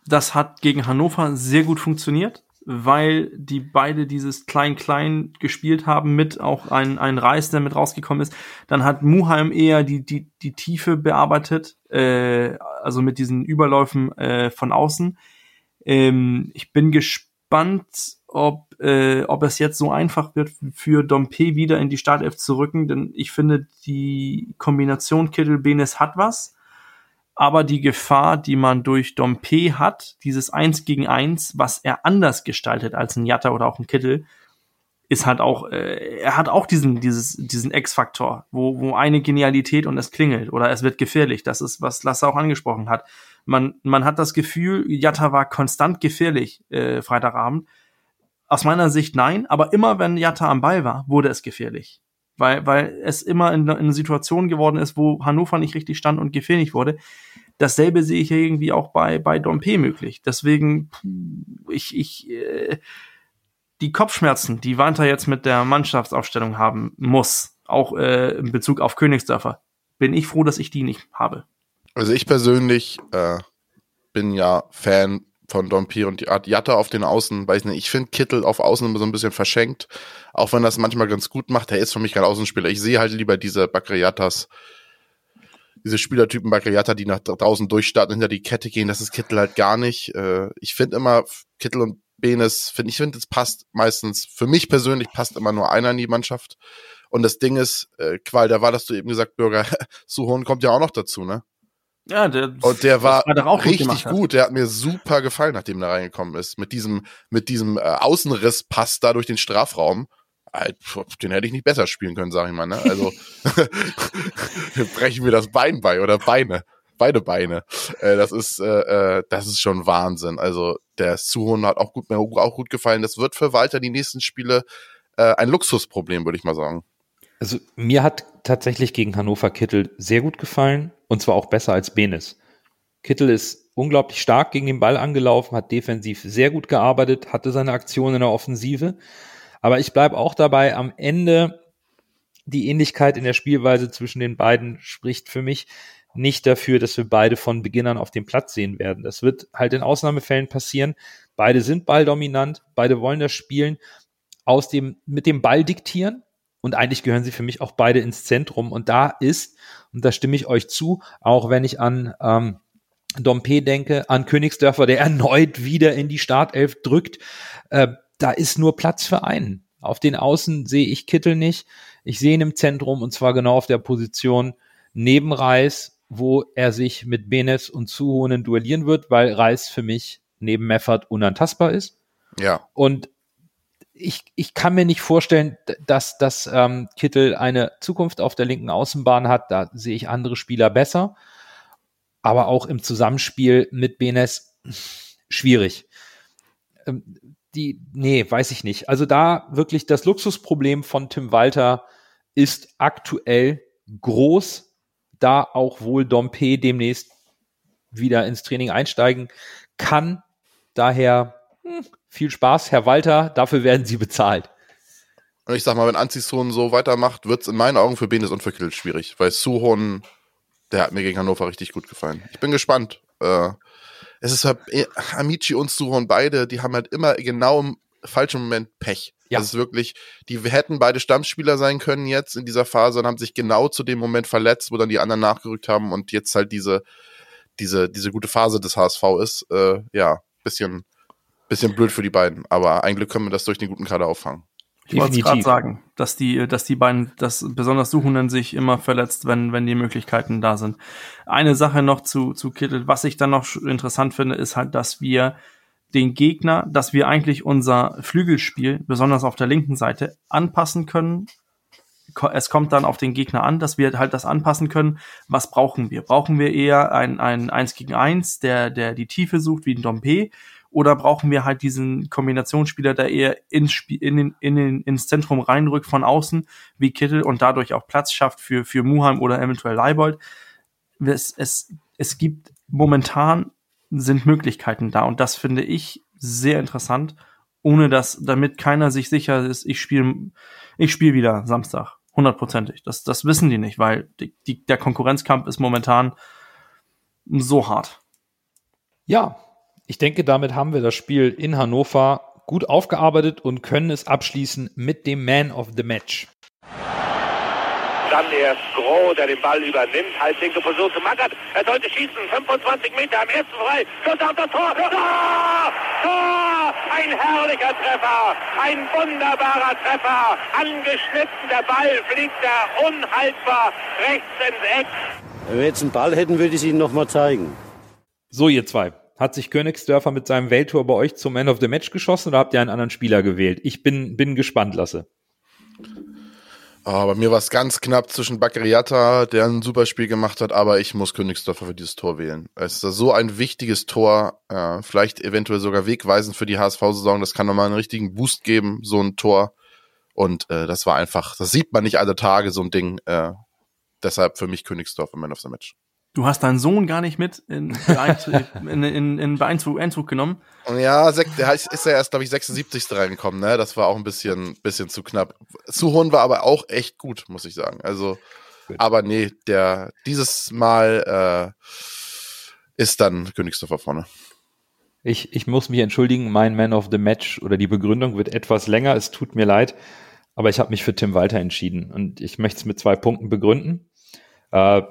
das hat gegen Hannover sehr gut funktioniert, weil die beide dieses Klein-Klein gespielt haben mit auch ein, ein Reis, der mit rausgekommen ist. Dann hat Muheim eher die, die, die Tiefe bearbeitet, äh, also mit diesen Überläufen äh, von außen. Ähm, ich bin gespannt, ob, äh, ob es jetzt so einfach wird, für Dompe wieder in die Startelf zu rücken, denn ich finde, die Kombination Kittel-Benes hat was aber die Gefahr, die man durch Dompe hat, dieses Eins gegen Eins, was er anders gestaltet als ein Jatta oder auch ein Kittel, ist halt auch, äh, er hat auch diesen, dieses, diesen X-Faktor, wo, wo eine Genialität und es klingelt oder es wird gefährlich. Das ist, was Lasse auch angesprochen hat. Man, man hat das Gefühl, Jatta war konstant gefährlich äh, Freitagabend. Aus meiner Sicht nein, aber immer wenn Jatta am Ball war, wurde es gefährlich weil, weil es immer in, in eine Situation geworden ist, wo Hannover nicht richtig stand und gefährlich wurde. Dasselbe sehe ich irgendwie auch bei, bei Dompe möglich. Deswegen, ich, ich, äh, die Kopfschmerzen, die Wanta jetzt mit der Mannschaftsaufstellung haben muss, auch äh, in Bezug auf Königsdörfer, bin ich froh, dass ich die nicht habe. Also ich persönlich äh, bin ja Fan von Dompier und Jatta auf den Außen, weiß nicht, ich finde Kittel auf Außen immer so ein bisschen verschenkt, auch wenn das manchmal ganz gut macht, er ist für mich kein Außenspieler. Ich sehe halt lieber diese Bakriatas, diese Spielertypen Bakriata, die nach draußen durchstarten, hinter die Kette gehen, das ist Kittel halt gar nicht. Äh, ich finde immer, Kittel und Benes, finde ich finde, es passt meistens, für mich persönlich passt immer nur einer in die Mannschaft. Und das Ding ist, äh, Qual, da war das du eben gesagt, Bürger, <laughs> Suhon kommt ja auch noch dazu, ne? Ja, der, und der war, war auch richtig gut, gut. Der hat mir super gefallen, nachdem er reingekommen ist. Mit diesem, mit diesem äh, Außenriss-Pass da durch den Strafraum. Den hätte ich nicht besser spielen können, sag ich mal. Ne? Also <laughs> <laughs> brechen wir das Bein bei oder Beine. Beide Beine. Äh, das ist, äh, äh, das ist schon Wahnsinn. Also der Suhon hat auch gut, mir auch gut gefallen. Das wird für Walter die nächsten Spiele äh, ein Luxusproblem, würde ich mal sagen. Also mir hat tatsächlich gegen Hannover Kittel sehr gut gefallen und zwar auch besser als Benes. Kittel ist unglaublich stark gegen den Ball angelaufen, hat defensiv sehr gut gearbeitet, hatte seine Aktion in der Offensive. Aber ich bleibe auch dabei, am Ende die Ähnlichkeit in der Spielweise zwischen den beiden spricht für mich nicht dafür, dass wir beide von Beginnern auf dem Platz sehen werden. Das wird halt in Ausnahmefällen passieren. Beide sind balldominant, beide wollen das spielen, aus dem, mit dem Ball diktieren, und eigentlich gehören sie für mich auch beide ins Zentrum. Und da ist, und da stimme ich euch zu, auch wenn ich an ähm, Dompe denke, an Königsdörfer, der erneut wieder in die Startelf drückt, äh, da ist nur Platz für einen. Auf den Außen sehe ich Kittel nicht. Ich sehe ihn im Zentrum und zwar genau auf der Position neben Reis, wo er sich mit Benes und Zuhonen duellieren wird, weil Reis für mich neben Meffert unantastbar ist. Ja. Und ich, ich kann mir nicht vorstellen, dass, dass ähm, Kittel eine Zukunft auf der linken Außenbahn hat. Da sehe ich andere Spieler besser. Aber auch im Zusammenspiel mit Benes schwierig. Ähm, die, nee, weiß ich nicht. Also da wirklich das Luxusproblem von Tim Walter ist aktuell groß, da auch wohl Dompe demnächst wieder ins Training einsteigen kann. Daher hm, viel Spaß, Herr Walter, dafür werden Sie bezahlt. Und ich sag mal, wenn Anzison so weitermacht, wird es in meinen Augen für Benes und für Kittel schwierig, weil Suhon, der hat mir gegen Hannover richtig gut gefallen. Ich bin gespannt. Äh, es ist halt, eh, Amici und Suhon beide, die haben halt immer genau im falschen Moment Pech. Ja. Das ist wirklich, die hätten beide Stammspieler sein können jetzt in dieser Phase und haben sich genau zu dem Moment verletzt, wo dann die anderen nachgerückt haben und jetzt halt diese, diese, diese gute Phase des HSV ist. Äh, ja, bisschen, Bisschen blöd für die beiden, aber eigentlich können wir das durch den guten Kader auffangen. Ich wollte gerade sagen, dass die, dass die beiden, dass besonders Suchenden sich immer verletzt, wenn, wenn die Möglichkeiten da sind. Eine Sache noch zu, zu Kittel, was ich dann noch interessant finde, ist halt, dass wir den Gegner, dass wir eigentlich unser Flügelspiel, besonders auf der linken Seite, anpassen können. Es kommt dann auf den Gegner an, dass wir halt das anpassen können. Was brauchen wir? Brauchen wir eher ein, ein 1 gegen 1, der, der die Tiefe sucht, wie ein Dompe? Oder brauchen wir halt diesen Kombinationsspieler, der eher ins, Spiel, in den, in den, ins Zentrum reinrückt von außen, wie Kittel und dadurch auch Platz schafft für, für Muheim oder eventuell Leibold. Es, es, es gibt momentan sind Möglichkeiten da und das finde ich sehr interessant, ohne dass, damit keiner sich sicher ist, ich spiele ich spiel wieder Samstag, hundertprozentig. Das, das wissen die nicht, weil die, die, der Konkurrenzkampf ist momentan so hart. Ja, Ich denke, damit haben wir das Spiel in Hannover gut aufgearbeitet und können es abschließen mit dem Man of the Match. Dann erst Groh, der den Ball übernimmt. Halblinke Position zu Magath. Er sollte schießen. 25 Meter am ersten frei. Schuss auf das Tor. Tor! Tor! Ein herrlicher Treffer. Ein wunderbarer Treffer. Angeschnitten. Der Ball fliegt da unhaltbar rechts ins Eck. Wenn wir jetzt einen Ball hätten, würde ich es Ihnen nochmal zeigen. So, ihr zwei. Hat sich Königsdörfer mit seinem Welttor bei euch zum Man of the Match geschossen oder habt ihr einen anderen Spieler gewählt? Ich bin, bin gespannt, Lasse. Oh, bei mir war es ganz knapp zwischen Bakariata, der ein super Spiel gemacht hat, aber ich muss Königsdorfer für dieses Tor wählen. Es ist so ein wichtiges Tor, äh, vielleicht eventuell sogar wegweisend für die HSV-Saison. Das kann nochmal einen richtigen Boost geben, so ein Tor. Und äh, das war einfach, das sieht man nicht alle Tage, so ein Ding. Äh, deshalb für mich Königsdorfer Man of the Match. Du hast deinen Sohn gar nicht mit in, <laughs> in, in, in Beeinzug, Einzug genommen. Ja, der ist ja erst, glaube ich, 76. reingekommen, ne? Das war auch ein bisschen, bisschen zu knapp. Suhon war aber auch echt gut, muss ich sagen. Also, gut. aber nee, der, dieses Mal äh, ist dann Königsdorfer vorne. Ich, ich muss mich entschuldigen, mein Man of the Match oder die Begründung wird etwas länger. Es tut mir leid, aber ich habe mich für Tim Walter entschieden und ich möchte es mit zwei Punkten begründen. Äh,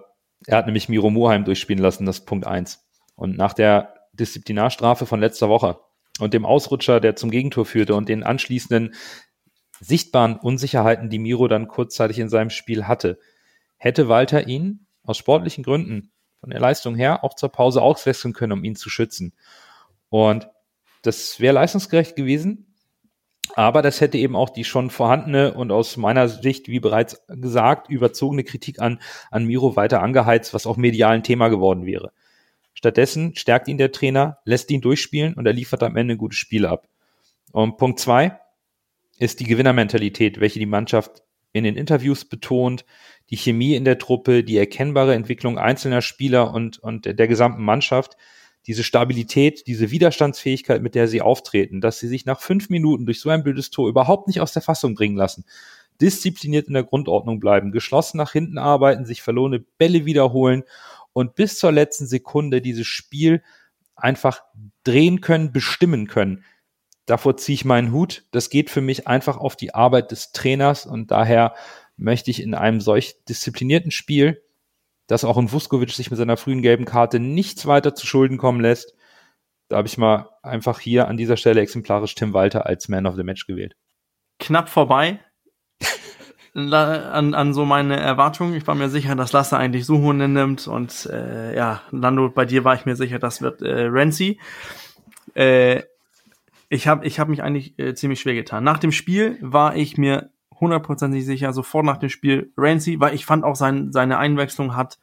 er hat nämlich Miro Muheim durchspielen lassen, das ist Punkt eins. Und nach der Disziplinarstrafe von letzter Woche und dem Ausrutscher, der zum Gegentor führte und den anschließenden sichtbaren Unsicherheiten, die Miro dann kurzzeitig in seinem Spiel hatte, hätte Walter ihn aus sportlichen Gründen von der Leistung her auch zur Pause auswechseln können, um ihn zu schützen. Und das wäre leistungsgerecht gewesen. Aber das hätte eben auch die schon vorhandene und aus meiner Sicht, wie bereits gesagt, überzogene Kritik an, an Miro weiter angeheizt, was auch medial ein Thema geworden wäre. Stattdessen stärkt ihn der Trainer, lässt ihn durchspielen und er liefert am Ende ein gutes Spiel ab. Und Punkt zwei ist die Gewinnermentalität, welche die Mannschaft in den Interviews betont, die Chemie in der Truppe, die erkennbare Entwicklung einzelner Spieler und, und der gesamten Mannschaft, diese Stabilität, diese Widerstandsfähigkeit, mit der sie auftreten, dass sie sich nach fünf Minuten durch so ein blödes Tor überhaupt nicht aus der Fassung bringen lassen, diszipliniert in der Grundordnung bleiben, geschlossen nach hinten arbeiten, sich verlorene Bälle wiederholen und bis zur letzten Sekunde dieses Spiel einfach drehen können, bestimmen können. Davor ziehe ich meinen Hut. Das geht für mich einfach auf die Arbeit des Trainers und daher möchte ich in einem solch disziplinierten Spiel dass auch ein Vuskovic sich mit seiner frühen gelben Karte nichts weiter zu Schulden kommen lässt. Da habe ich mal einfach hier an dieser Stelle exemplarisch Tim Walter als Man of the Match gewählt. Knapp vorbei an, an so meine Erwartungen. Ich war mir sicher, dass Lasse eigentlich Suhonen nimmt und äh, ja, Lando, bei dir war ich mir sicher, das wird äh, Renzi. Äh, ich habe ich hab mich eigentlich äh, ziemlich schwer getan. Nach dem Spiel war ich mir hundertprozentig sicher, sofort nach dem Spiel Ramsey, weil ich fand auch sein, seine Einwechslung hat,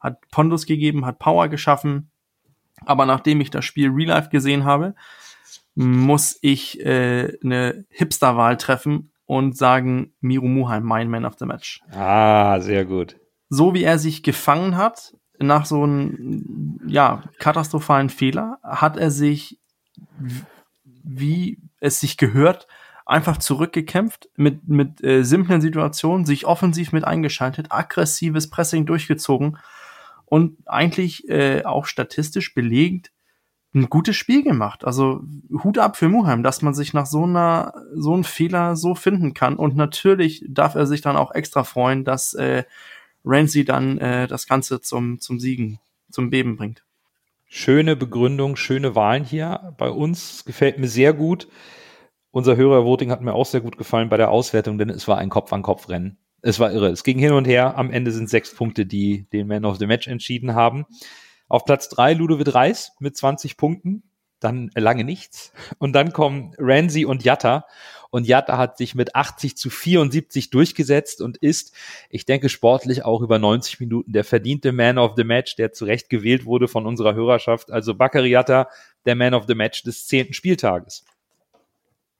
hat Pondus gegeben, hat Power geschaffen. Aber nachdem ich das Spiel Real Life gesehen habe, muss ich äh, eine Hipster-Wahl treffen und sagen, Miro Muheim, mein Man of the Match. Ah, sehr gut. So wie er sich gefangen hat, nach so einem ja, katastrophalen Fehler, hat er sich, wie es sich gehört, einfach zurückgekämpft, mit, mit äh, simplen Situationen, sich offensiv mit eingeschaltet, aggressives Pressing durchgezogen und eigentlich äh, auch statistisch belegt ein gutes Spiel gemacht. Also Hut ab für Muheim, dass man sich nach so einer so einem Fehler so finden kann und natürlich darf er sich dann auch extra freuen, dass äh, Ramsey dann äh, das Ganze zum zum Siegen, zum Beben bringt. Schöne Begründung, schöne Wahlen hier bei uns, gefällt mir sehr gut. Unser Hörervoting hat mir auch sehr gut gefallen bei der Auswertung, denn es war ein Kopf-an-Kopf-Rennen. Es war irre. Es ging hin und her. Am Ende sind sechs Punkte, die den Man of the Match entschieden haben. Auf Platz drei Ludovic Reis mit 20 Punkten. Dann lange nichts. Und dann kommen Ramsey und Jatta. Und Jatta hat sich mit 80 zu 74 durchgesetzt und ist, ich denke, sportlich auch über 90 Minuten der verdiente Man of the Match, der zu Recht gewählt wurde von unserer Hörerschaft. Also Bakary Jatta, der Man of the Match des zehnten Spieltages.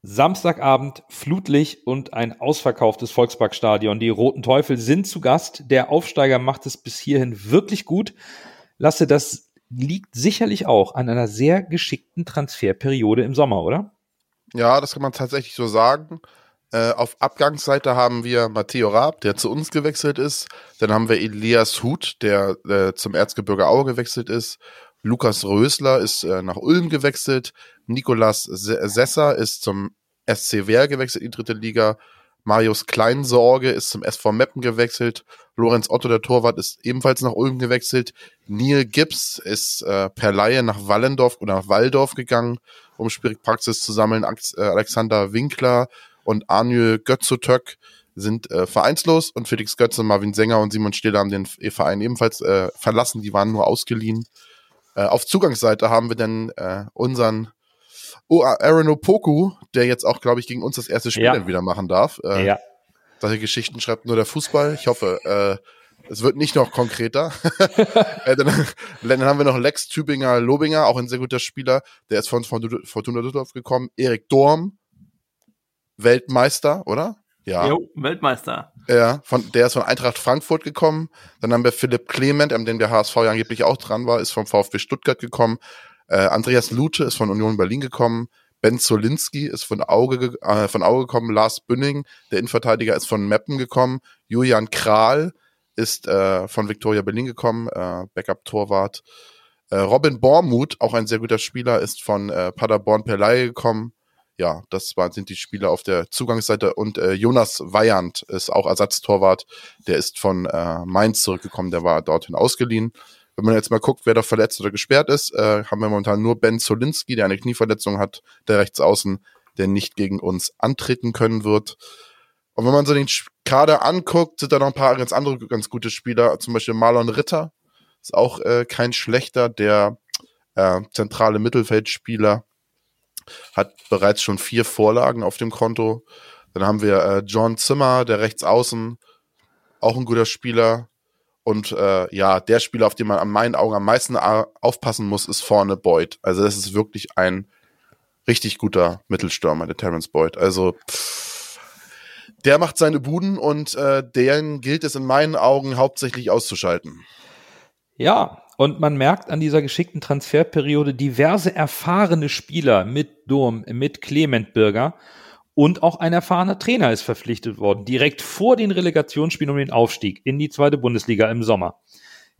Samstagabend Flutlicht und ein ausverkauftes Volksparkstadion. Die Roten Teufel sind zu Gast. Der Aufsteiger macht es bis hierhin wirklich gut. Lasse, das liegt sicherlich auch an einer sehr geschickten Transferperiode im Sommer, oder? Ja, das kann man tatsächlich so sagen. Äh, auf Abgangsseite haben wir Matteo Raab, der zu uns gewechselt ist. Dann haben wir Elias Huth, der äh, zum Erzgebirge Aue gewechselt ist. Lukas Rösler ist äh, nach Ulm gewechselt. Nikolas Sesser ist zum SC Wehr gewechselt in die dritte Liga. Marius Kleinsorge ist zum SV Meppen gewechselt. Lorenz Otto, der Torwart, ist ebenfalls nach Ulm gewechselt. Neil Gibbs ist äh, per Laie nach Wallendorf oder nach Waldorf gegangen, um Spielpraxis zu sammeln. Äh, Alexander Winkler und Arnül Götzutök sind äh, vereinslos und Felix Götze, Marvin Sänger und Simon Stiller haben den Verein ebenfalls äh, verlassen. Die waren nur ausgeliehen. Äh, auf Zugangsseite haben wir dann äh, unseren Oh, Aaron Opoku, der jetzt auch, glaube ich, gegen uns das erste Spiel ja. wieder machen darf. Äh, ja. Solche Geschichten schreibt nur der Fußball. Ich hoffe, äh, es wird nicht noch konkreter. <laughs> <laughs> äh, dann, dann, haben wir noch Lex Tübinger Lobinger, auch ein sehr guter Spieler. Der ist von, von Fortuna Düsseldorf gekommen. Erik Dorm, Weltmeister, oder? Ja. Jo, Weltmeister. Ja, von, der ist von Eintracht Frankfurt gekommen. Dann haben wir Philipp Clement, an dem der HSV ja angeblich auch dran war, ist vom VfB Stuttgart gekommen. Äh, Andreas Lute ist von Union Berlin gekommen. Ben Zolinski ist von Auge, äh, von Auge gekommen. Lars Bünning, der Innenverteidiger, ist von Meppen gekommen. Julian Kral ist äh, von Victoria Berlin gekommen, äh, Backup-Torwart. Äh, Robin Bormuth, auch ein sehr guter Spieler, ist von äh, Paderborn per Laie gekommen. Ja, das waren, sind die Spieler auf der Zugangsseite. Und äh, Jonas Weyand ist auch Ersatztorwart. Der ist von äh, Mainz zurückgekommen, der war dorthin ausgeliehen. Wenn man jetzt mal guckt, wer da verletzt oder gesperrt ist, äh, haben wir momentan nur Ben Zolinski, der eine Knieverletzung hat, der Rechtsaußen, der nicht gegen uns antreten können wird. Und wenn man so den Kader anguckt, sind da noch ein paar ganz andere ganz gute Spieler, zum Beispiel Marlon Ritter, ist auch äh, kein schlechter, der äh, zentrale Mittelfeldspieler, hat bereits schon vier Vorlagen auf dem Konto. Dann haben wir äh, John Zimmer, der Rechtsaußen, auch ein guter Spieler. Und äh, ja, der Spieler, auf den man an meinen Augen am meisten aufpassen muss, ist vorne Boyd. Also das ist wirklich ein richtig guter Mittelstürmer, der Terence Boyd. Also der macht seine Buden und äh, deren gilt es in meinen Augen hauptsächlich auszuschalten. Ja, und man merkt an dieser geschickten Transferperiode diverse erfahrene Spieler mit Durm, mit Clement Birger. Und auch ein erfahrener Trainer ist verpflichtet worden, direkt vor den Relegationsspielen um den Aufstieg in die zweite Bundesliga im Sommer.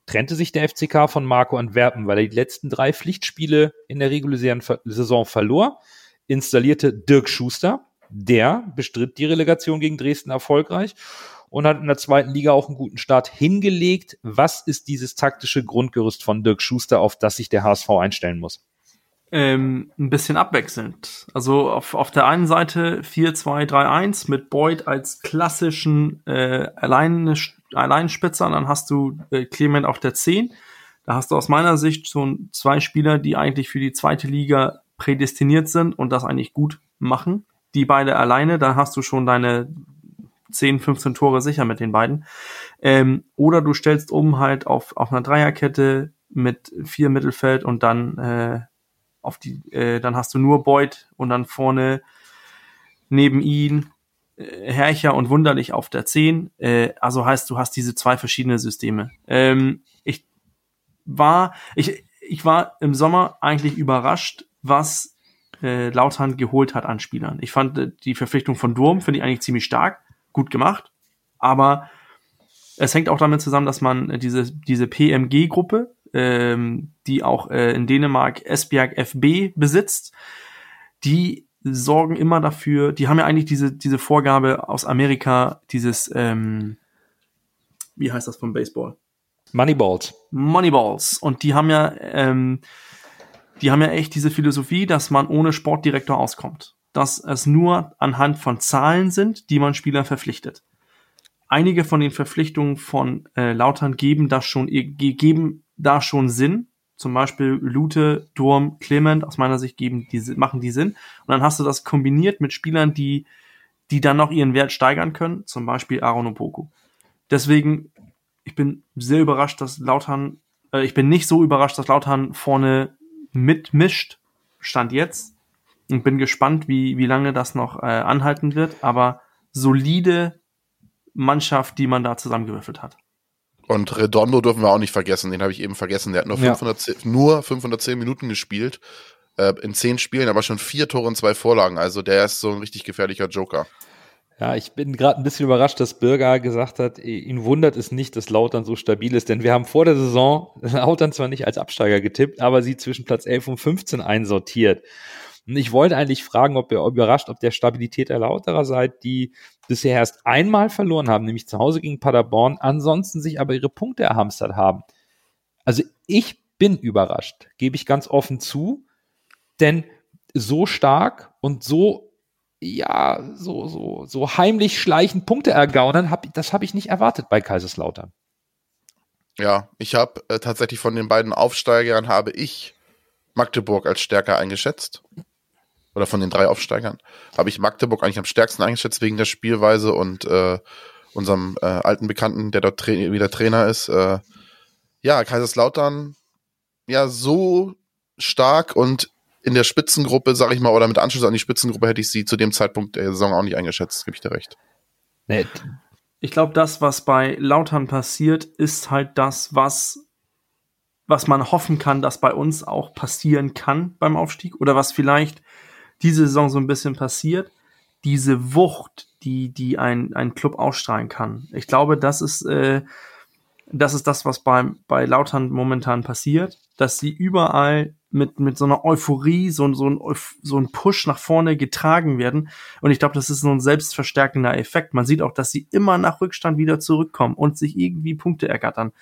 Trennte sich der FCK von Marco Antwerpen, weil er die letzten drei Pflichtspiele in der regulären Saison verlor, installierte Dirk Schuster, der bestritt die Relegation gegen Dresden erfolgreich und hat in der zweiten Liga auch einen guten Start hingelegt. Was ist dieses taktische Grundgerüst von Dirk Schuster, auf das sich der HSV einstellen muss? ähm, ein bisschen abwechselnd. Also auf, auf der einen Seite 4-2-3-1 mit Boyd als klassischen äh, Allein Alleinspitzer, dann hast du äh, Clement auf der 10. Da hast du aus meiner Sicht schon zwei Spieler, die eigentlich für die zweite Liga prädestiniert sind und das eigentlich gut machen. Die beide alleine, da hast du schon deine 10, 15 Tore sicher mit den beiden. Ähm, oder du stellst um halt auf, auf einer Dreierkette mit vier Mittelfeld und dann äh, auf die, äh, dann hast du nur Boyd und dann vorne neben ihn äh, Hercher und Wunderlich auf der 10. Äh, also heißt, du hast diese zwei verschiedene Systeme. Ähm, ich war, ich, ich war im Sommer eigentlich überrascht, was äh, Lautern geholt hat an Spielern. Ich fand äh, die Verpflichtung von Durm, finde ich eigentlich ziemlich stark, gut gemacht, aber es hängt auch damit zusammen, dass man diese, diese PMG-Gruppe, ähm, die auch äh, in Dänemark Esbjerg FB besitzt, die sorgen immer dafür, die haben ja eigentlich diese, diese Vorgabe aus Amerika, dieses, ähm, wie heißt das vom Baseball? Moneyballs. Moneyballs. Und die haben ja, ähm, die haben ja echt diese Philosophie, dass man ohne Sportdirektor auskommt. Dass es nur anhand von Zahlen sind, die man Spieler verpflichtet. Einige von den Verpflichtungen von äh, Lautern geben das schon, geben da schon Sinn. Zum Beispiel Lute, Durm, Clement, aus meiner Sicht geben die, machen die Sinn. Und dann hast du das kombiniert mit Spielern, die, die dann noch ihren Wert steigern können, zum Beispiel Aaron Opoku. Deswegen, ich bin sehr überrascht, dass Lautern, äh, ich bin nicht so überrascht, dass Lautern vorne mitmischt, stand jetzt. Und bin gespannt, wie, wie lange das noch äh, anhalten wird. Aber solide Mannschaft, die man da zusammengewürfelt hat. Und Redondo dürfen wir auch nicht vergessen, den habe ich eben vergessen. Der hat nur, 510, ja. nur 510 Minuten gespielt, äh, in zehn Spielen, aber schon vier Tore und zwei Vorlagen. Also der ist so ein richtig gefährlicher Joker. Ja, ich bin gerade ein bisschen überrascht, dass Bürger gesagt hat, ihn wundert es nicht, dass Lautern so stabil ist, denn wir haben vor der Saison <laughs> Lautern zwar nicht als Absteiger getippt, aber sie zwischen Platz 11 und 15 einsortiert. Und ich wollte eigentlich fragen, ob ihr überrascht, ob der Stabilität der Lauterer seid, die bisher erst einmal verloren haben, nämlich zu Hause gegen Paderborn, ansonsten sich aber ihre Punkte erhamstert haben. Also ich bin überrascht, gebe ich ganz offen zu, denn so stark und so ja, so, so, so heimlich schleichend Punkte ergaunern, hab, das habe ich nicht erwartet bei Kaiserslautern. Ja, ich habe äh, tatsächlich von den beiden Aufsteigern habe ich Magdeburg als stärker eingeschätzt. Oder von den drei Aufsteigern habe ich Magdeburg eigentlich am stärksten eingeschätzt wegen der Spielweise und äh, unserem äh, alten Bekannten, der dort tra wieder Trainer ist. Äh, ja, Kaiserslautern ja so stark und in der Spitzengruppe, sag ich mal, oder mit Anschluss an die Spitzengruppe hätte ich sie zu dem Zeitpunkt der Saison auch nicht eingeschätzt, gebe ich dir recht. Nee. Ich glaube, das, was bei Lautern passiert, ist halt das, was, was man hoffen kann, dass bei uns auch passieren kann beim Aufstieg oder was vielleicht diese Saison so ein bisschen passiert. Diese Wucht, die, die ein, ein Club ausstrahlen kann. Ich glaube, das ist, äh, das ist das, was bei, bei Lautern momentan passiert, dass sie überall mit, mit so einer Euphorie, so, so, ein, so ein Push nach vorne getragen werden. Und ich glaube, das ist so ein selbstverstärkender Effekt. Man sieht auch, dass sie immer nach Rückstand wieder zurückkommen und sich irgendwie Punkte ergattern.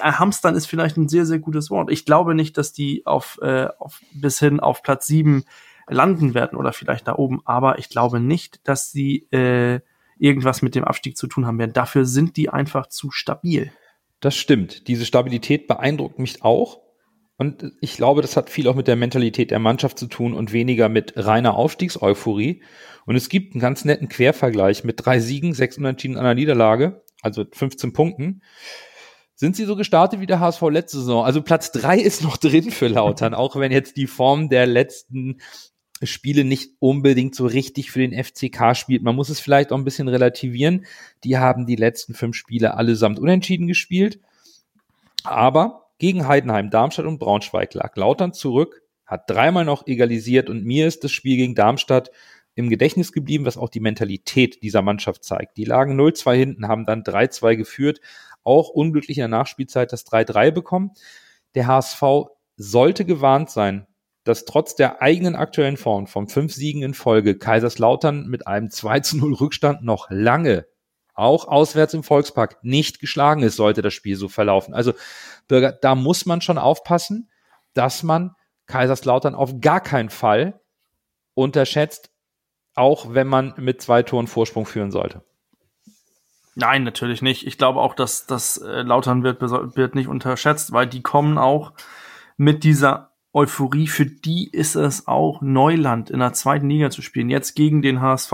Hamstern ist vielleicht ein sehr, sehr gutes Wort. Ich glaube nicht, dass die auf, äh, auf bis hin auf Platz sieben landen werden oder vielleicht da oben, aber ich glaube nicht, dass sie äh, irgendwas mit dem Abstieg zu tun haben werden. Dafür sind die einfach zu stabil. Das stimmt. Diese Stabilität beeindruckt mich auch. Und ich glaube, das hat viel auch mit der Mentalität der Mannschaft zu tun und weniger mit reiner Aufstiegseuphorie. Und es gibt einen ganz netten Quervergleich mit drei Siegen, sechs Unentschieden einer Niederlage, also 15 Punkten. Sind sie so gestartet wie der HSV letzte Saison? Also Platz drei ist noch <laughs> drin für Lautern, auch wenn jetzt die Form der letzten Spiele nicht unbedingt so richtig für den FCK spielt. Man muss es vielleicht auch ein bisschen relativieren. Die haben die letzten fünf Spiele allesamt unentschieden gespielt. Aber gegen Heidenheim, Darmstadt und Braunschweig lag Lautern zurück, hat dreimal noch egalisiert und mir ist das Spiel gegen Darmstadt im Gedächtnis geblieben, was auch die Mentalität dieser Mannschaft zeigt. Die lagen 0-2 hinten, haben dann 3-2 geführt, auch unglücklich in der Nachspielzeit das 3-3 bekommen. Der HSV sollte gewarnt sein, dass trotz der eigenen aktuellen Form von fünf Siegen in Folge Kaiserslautern mit einem <laughs> 2 0 Rückstand noch lange auch auswärts im Volkspark nicht geschlagen ist, sollte das Spiel so verlaufen. Also Bürger, da muss man schon aufpassen, dass man Kaiserslautern auf gar keinen Fall unterschätzt, auch wenn man mit zwei Toren Vorsprung führen sollte. Nein, natürlich nicht. Ich glaube auch, dass das äh, Lautern wird, wird nicht unterschätzt, weil die kommen auch mit dieser Euphorie. Für die ist es auch Neuland in der zweiten Liga zu spielen. Jetzt gegen den HSV.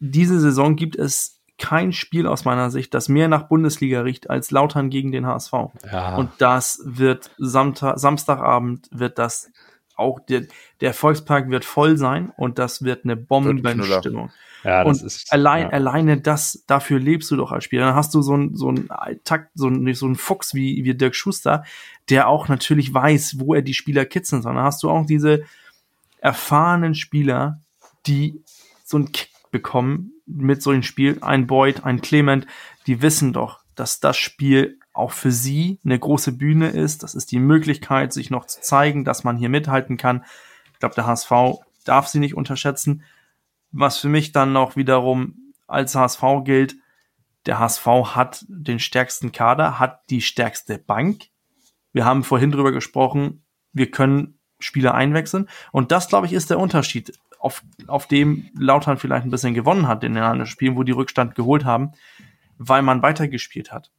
Diese Saison gibt es kein Spiel aus meiner Sicht, das mehr nach Bundesliga riecht als Lautern gegen den HSV. Ja. Und das wird Samstag, Samstagabend wird das auch der, der Volkspark wird voll sein und das wird eine Bombenstimmung. Ja, das und ist, allein, ja. alleine das, dafür lebst du doch als Spieler. Dann hast du so ein, so ein Takt, so ein, so ein Fuchs wie, wie Dirk Schuster, der auch natürlich weiß, wo er die Spieler kitzeln soll. Dann hast du auch diese erfahrenen Spieler, die so einen Kick bekommen mit so einem Spiel. Ein Boyd, ein Clement, die wissen doch, dass das Spiel auch für sie eine große Bühne ist. Das ist die Möglichkeit, sich noch zu zeigen, dass man hier mithalten kann. Ich glaube, der HSV darf sie nicht unterschätzen. Was für mich dann noch wiederum als HSV gilt, der HSV hat den stärksten Kader, hat die stärkste Bank. Wir haben vorhin drüber gesprochen, wir können Spieler einwechseln. Und das, glaube ich, ist der Unterschied auf, auf dem Lautern vielleicht ein bisschen gewonnen hat in den anderen Spielen, wo die Rückstand geholt haben, weil man weitergespielt hat.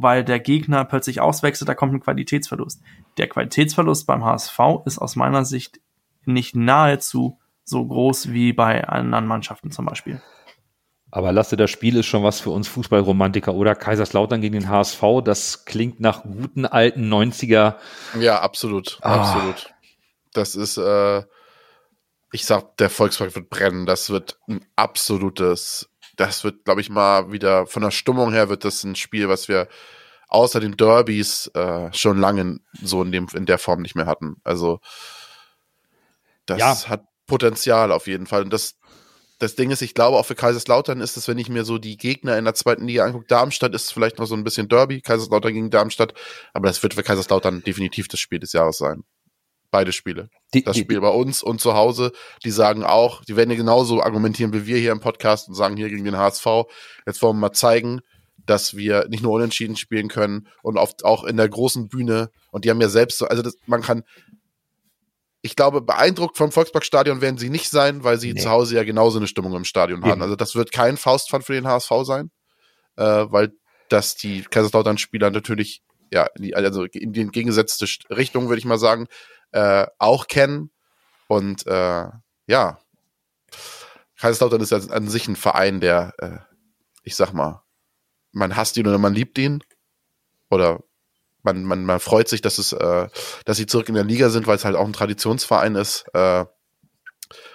Weil der Gegner plötzlich auswechselt, da kommt ein Qualitätsverlust. Der Qualitätsverlust beim HSV ist aus meiner Sicht nicht nahezu so groß wie bei anderen Mannschaften zum Beispiel. Aber Lasse, das Spiel ist schon was für uns Fußballromantiker, oder? Kaiserslautern gegen den HSV, das klingt nach guten alten 90er. Ja, absolut, ah. absolut. Das ist, äh, ich sag, der Volkspark wird brennen. Das wird ein absolutes, das wird, glaube ich, mal wieder von der Stimmung her wird das ein Spiel, was wir außer den Derbys äh, schon lange so in, dem, in der Form nicht mehr hatten. Also das ja. hat Potenzial auf jeden Fall. Und das das Ding ist, ich glaube, auch für Kaiserslautern ist es, wenn ich mir so die Gegner in der zweiten Liga angucke, Darmstadt ist vielleicht noch so ein bisschen Derby, Kaiserslautern gegen Darmstadt, aber das wird für Kaiserslautern definitiv das Spiel des Jahres sein. Beide Spiele. Die, Das die, Spiel bei uns und zu Hause, die sagen auch, die werden ja genauso argumentieren wie wir hier im Podcast und sagen hier gegen den HSV, jetzt wollen wir mal zeigen, dass wir nicht nur unentschieden spielen können und oft auch in der großen Bühne und die haben ja selbst so, also das, man kann, ich glaube, beeindruckt vom Volksparkstadion werden sie nicht sein, weil sie Nee. zu Hause ja genauso eine Stimmung im Stadion haben. Eben. Also das wird kein Faustpfand für den HSV sein, äh, weil das die Kaiserslautern-Spieler natürlich, ja, also in die entgegengesetzte Richtung, würde ich mal sagen, äh, auch kennen. Und äh, ja, Kaiserslautern ist ja an sich ein Verein, der, äh, ich sag mal, man hasst ihn oder man liebt ihn. Oder man, man, man freut sich, dass es, äh, dass sie zurück in der Liga sind, weil es halt auch ein Traditionsverein ist. Äh,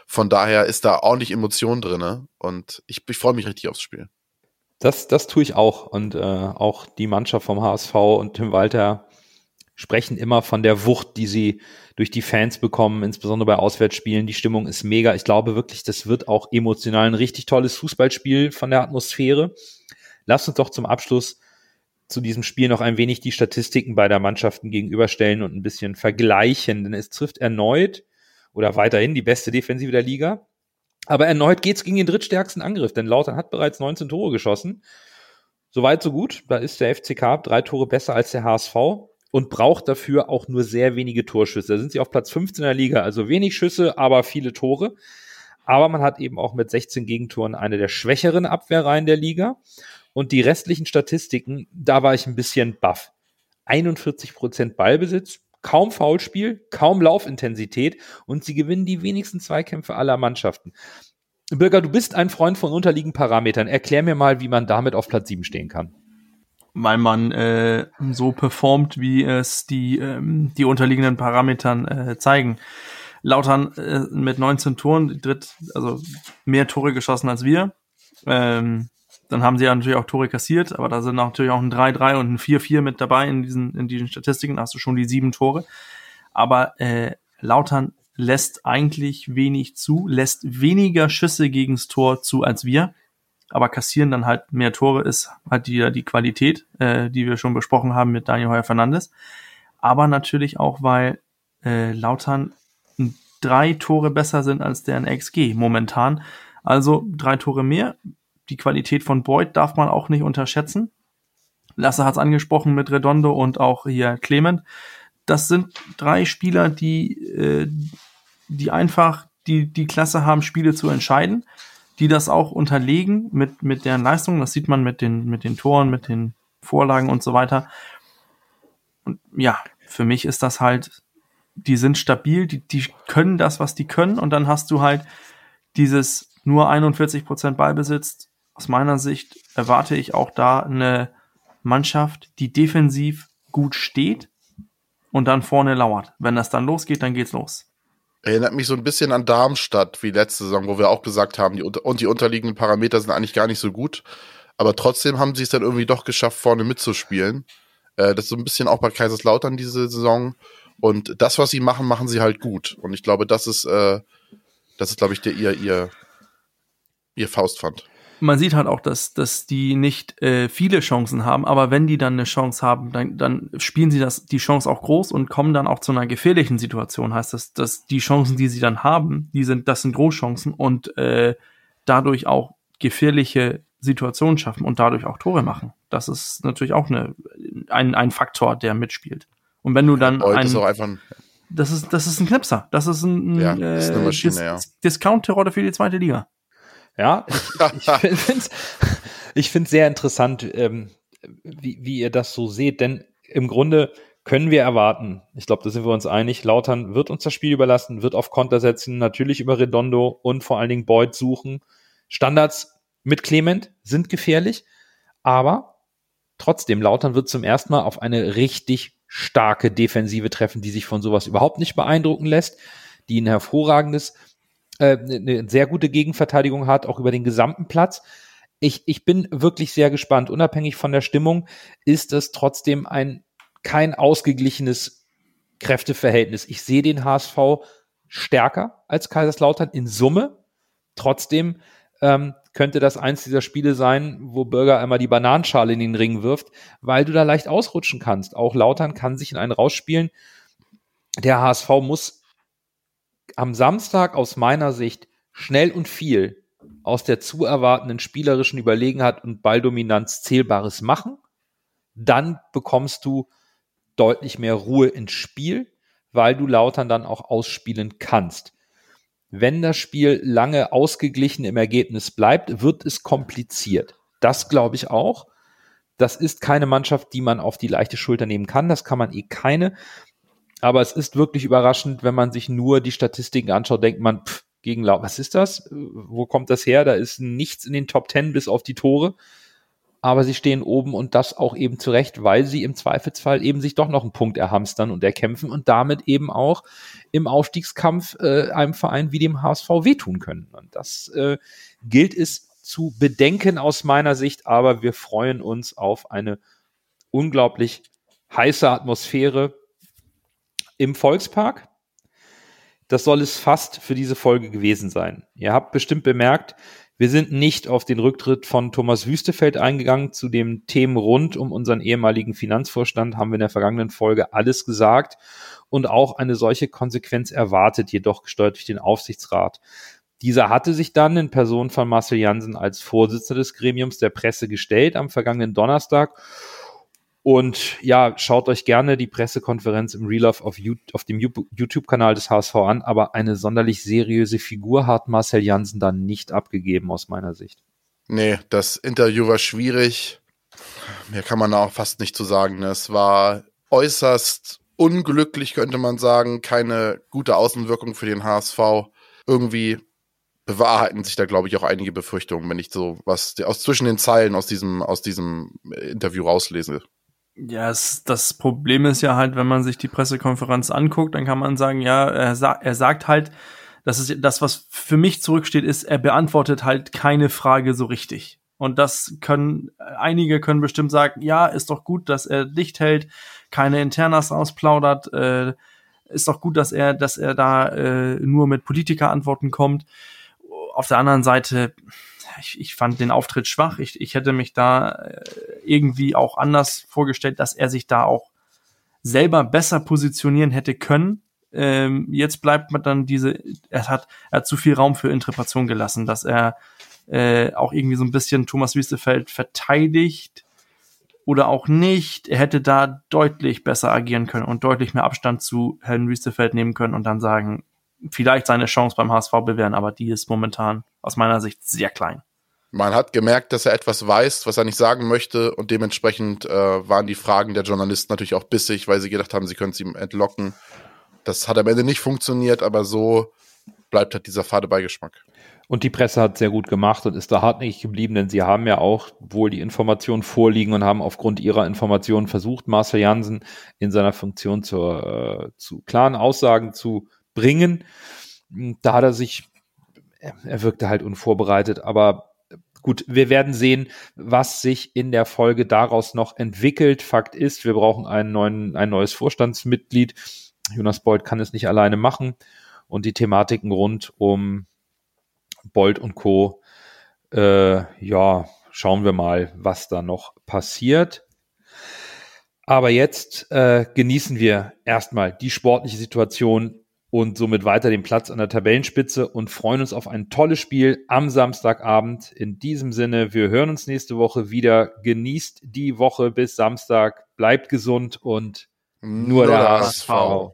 von daher ist da ordentlich Emotion drinne und ich, ich freue mich richtig aufs Spiel. Das, das tue ich auch. Und äh, auch die Mannschaft vom HSV und Tim Walter sprechen immer von der Wucht, die sie durch die Fans bekommen, insbesondere bei Auswärtsspielen. Die Stimmung ist mega. Ich glaube wirklich, das wird auch emotional ein richtig tolles Fußballspiel von der Atmosphäre. Lasst uns doch zum Abschluss zu diesem Spiel noch ein wenig die Statistiken beider Mannschaften gegenüberstellen und ein bisschen vergleichen, denn es trifft erneut oder weiterhin die beste Defensive der Liga. Aber erneut geht's gegen den drittstärksten Angriff, denn Lautern hat bereits 19 Tore geschossen. Soweit, so gut. Da ist der FCK drei Tore besser als der HSV und braucht dafür auch nur sehr wenige Torschüsse. Da sind sie auf Platz 15 der Liga, also wenig Schüsse, aber viele Tore. Aber man hat eben auch mit 16 Gegentoren eine der schwächeren Abwehrreihen der Liga. Und die restlichen Statistiken, da war ich ein bisschen baff. 41 Prozent Ballbesitz, kaum Foulspiel, kaum Laufintensität und sie gewinnen die wenigsten Zweikämpfe aller Mannschaften. Bürger, du bist ein Freund von unterliegenden Parametern. Erklär mir mal, wie man damit auf Platz 7 stehen kann. weil man äh, so performt, wie es die, ähm, die unterliegenden Parametern äh, zeigen. Lautern äh, mit 19 Toren, dritt, also mehr Tore geschossen als wir. Ähm, dann haben sie ja natürlich auch Tore kassiert, aber da sind natürlich auch ein 3-3 und ein 4-4 mit dabei in diesen, in diesen Statistiken. Da hast du schon die sieben Tore. Aber äh, Lautern lässt eigentlich wenig zu, lässt weniger Schüsse gegens Tor zu als wir aber kassieren dann halt mehr Tore ist halt die, die Qualität, äh, die wir schon besprochen haben mit Daniel Heuer Fernandes. Aber natürlich auch, weil äh, Lautern drei Tore besser sind als deren XG momentan. Also drei Tore mehr. Die Qualität von Boyd darf man auch nicht unterschätzen. Lasse hat es angesprochen mit Redondo und auch hier Clement. Das sind drei Spieler, die, äh, die einfach die, die Klasse haben, Spiele zu entscheiden die das auch unterlegen mit, mit deren Leistung. Das sieht man mit den, mit den Toren, mit den Vorlagen und so weiter. Und ja, für mich ist das halt, die sind stabil, die, die können das, was die können. Und dann hast du halt dieses nur 41 Prozent Ballbesitz. Aus meiner Sicht erwarte ich auch da eine Mannschaft, die defensiv gut steht und dann vorne lauert. Wenn das dann losgeht, dann geht's los. Erinnert mich so ein bisschen an Darmstadt wie letzte Saison, wo wir auch gesagt haben, die, und die unterliegenden Parameter sind eigentlich gar nicht so gut. Aber trotzdem haben sie es dann irgendwie doch geschafft, vorne mitzuspielen. Äh, das ist so ein bisschen auch bei Kaiserslautern diese Saison. Und das, was sie machen, machen sie halt gut. Und ich glaube, das ist, äh, das ist, glaube ich, der, ihr, ihr, ihr Faustpfand. Man sieht halt auch, dass, dass die nicht äh, viele Chancen haben, aber wenn die dann eine Chance haben, dann, dann spielen sie das, die Chance auch groß und kommen dann auch zu einer gefährlichen Situation. Heißt das, dass die Chancen, die sie dann haben, die sind, das sind Großchancen und äh, dadurch auch gefährliche Situationen schaffen und dadurch auch Tore machen. Das ist natürlich auch eine, ein, ein Faktor, der mitspielt. Und wenn du dann Heute ein, ein, das ist, das ist ein Knipser. Das ist ein, Ja, das ist ja. Discount-Terror für die zweite Liga. Ja, ich, ich <laughs> finde es ich find's sehr interessant, ähm, wie, wie ihr das so seht, denn im Grunde können wir erwarten, ich glaube, da sind wir uns einig, Lautern wird uns das Spiel überlassen, wird auf Konter setzen, natürlich über Redondo und vor allen Dingen Boyd suchen. Standards mit Clement sind gefährlich, aber trotzdem, Lautern wird zum ersten Mal auf eine richtig starke Defensive treffen, die sich von sowas überhaupt nicht beeindrucken lässt, die ein hervorragendes äh, eine sehr gute Gegenverteidigung hat, auch über den gesamten Platz. Ich, ich bin wirklich sehr gespannt. Unabhängig von der Stimmung ist es trotzdem ein kein ausgeglichenes Kräfteverhältnis. Ich sehe den HSV stärker als Kaiserslautern in Summe. Trotzdem ähm, könnte das eins dieser Spiele sein, wo Bürger einmal die Bananenschale in den Ring wirft, weil du da leicht ausrutschen kannst. Auch Lautern kann sich in einen rausspielen. Der HSV muss am Samstag aus meiner Sicht schnell und viel aus der zu erwartenden spielerischen Überlegenheit und Balldominanz Zählbares machen. Dann bekommst du deutlich mehr Ruhe ins Spiel, weil du Lautern dann auch ausspielen kannst. Wenn das Spiel lange ausgeglichen im Ergebnis bleibt, wird es kompliziert. Das glaube ich auch. Das ist keine Mannschaft, die man auf die leichte Schulter nehmen kann. Das kann man eh keine. Aber es ist wirklich überraschend, wenn man sich nur die Statistiken anschaut, denkt man, pff, gegen Lau, was ist das? Wo kommt das her? Da ist nichts in den Top Ten bis auf die Tore. Aber sie stehen oben und das auch eben zurecht, weil sie im Zweifelsfall eben sich doch noch einen Punkt erhamstern und erkämpfen und damit eben auch im Aufstiegskampf äh, einem Verein wie dem HSV wehtun können. Und das äh, gilt es zu bedenken aus meiner Sicht, aber wir freuen uns auf eine unglaublich heiße Atmosphäre im Volkspark. Das soll es fast für diese Folge gewesen sein. Ihr habt bestimmt bemerkt, wir sind nicht auf den Rücktritt von Thomas Wüstefeld eingegangen. Zu den Themen rund um unseren ehemaligen Finanzvorstand haben wir in der vergangenen Folge alles gesagt und auch eine solche Konsequenz erwartet, jedoch gesteuert durch den Aufsichtsrat. Dieser hatte sich dann in Person von Marcel Jansen als Vorsitzender des Gremiums der Presse gestellt am vergangenen Donnerstag und ja, schaut euch gerne die Pressekonferenz im Real Life auf, auf dem YouTube-Kanal des HSV an, aber eine sonderlich seriöse Figur hat Marcel Janssen dann nicht abgegeben aus meiner Sicht. Nee, das Interview war schwierig. Mehr kann man auch fast nicht zu sagen. Es war äußerst unglücklich, könnte man sagen. Keine gute Außenwirkung für den HSV. Irgendwie bewahrheiten sich da, glaube ich, auch einige Befürchtungen, wenn ich so was aus zwischen den Zeilen aus diesem, aus diesem Interview rauslese. Ja, es, das Problem ist ja halt, wenn man sich die Pressekonferenz anguckt, dann kann man sagen, ja, er, sa er sagt halt, das ist das, was für mich zurücksteht, ist, er beantwortet halt keine Frage so richtig. Und das können, einige können bestimmt sagen, ja, ist doch gut, dass er dicht hält, keine Internas ausplaudert, äh, ist doch gut, dass er, dass er da äh, nur mit Politikerantworten kommt. Auf der anderen Seite, ich, ich fand den Auftritt schwach. Ich, ich hätte mich da äh, irgendwie auch anders vorgestellt, dass er sich da auch selber besser positionieren hätte können. Ähm, jetzt bleibt man dann diese, er hat, er hat zu viel Raum für Interpretation gelassen, dass er äh, auch irgendwie so ein bisschen Thomas Wüstefeld verteidigt oder auch nicht. Er hätte da deutlich besser agieren können und deutlich mehr Abstand zu Herrn Wüstefeld nehmen können und dann sagen, vielleicht seine Chance beim HSV bewähren, aber die ist momentan aus meiner Sicht sehr klein. Man hat gemerkt, dass er etwas weiß, was er nicht sagen möchte und dementsprechend äh, waren die Fragen der Journalisten natürlich auch bissig, weil sie gedacht haben, sie können es ihm entlocken. Das hat am Ende nicht funktioniert, aber so bleibt halt dieser fade Beigeschmack. Und die Presse hat sehr gut gemacht und ist da hartnäckig geblieben, denn sie haben ja auch wohl die Informationen vorliegen und haben aufgrund ihrer Informationen versucht, Marcel Jansen in seiner Funktion zur, äh, zu klaren Aussagen zu bringen. Da hat er sich, er wirkte halt unvorbereitet, aber gut, wir werden sehen, was sich in der Folge daraus noch entwickelt. Fakt ist, wir brauchen einen neuen, ein neues Vorstandsmitglied. Jonas Bold kann es nicht alleine machen und die Thematiken rund um Bold und Co. Äh, ja, schauen wir mal, was da noch passiert. Aber jetzt äh, genießen wir erstmal die sportliche Situation und somit weiter den Platz an der Tabellenspitze und freuen uns auf ein tolles Spiel am Samstagabend. In diesem Sinne, wir hören uns nächste Woche wieder. Genießt die Woche bis Samstag, bleibt gesund und nur, nur der HSV. HSV.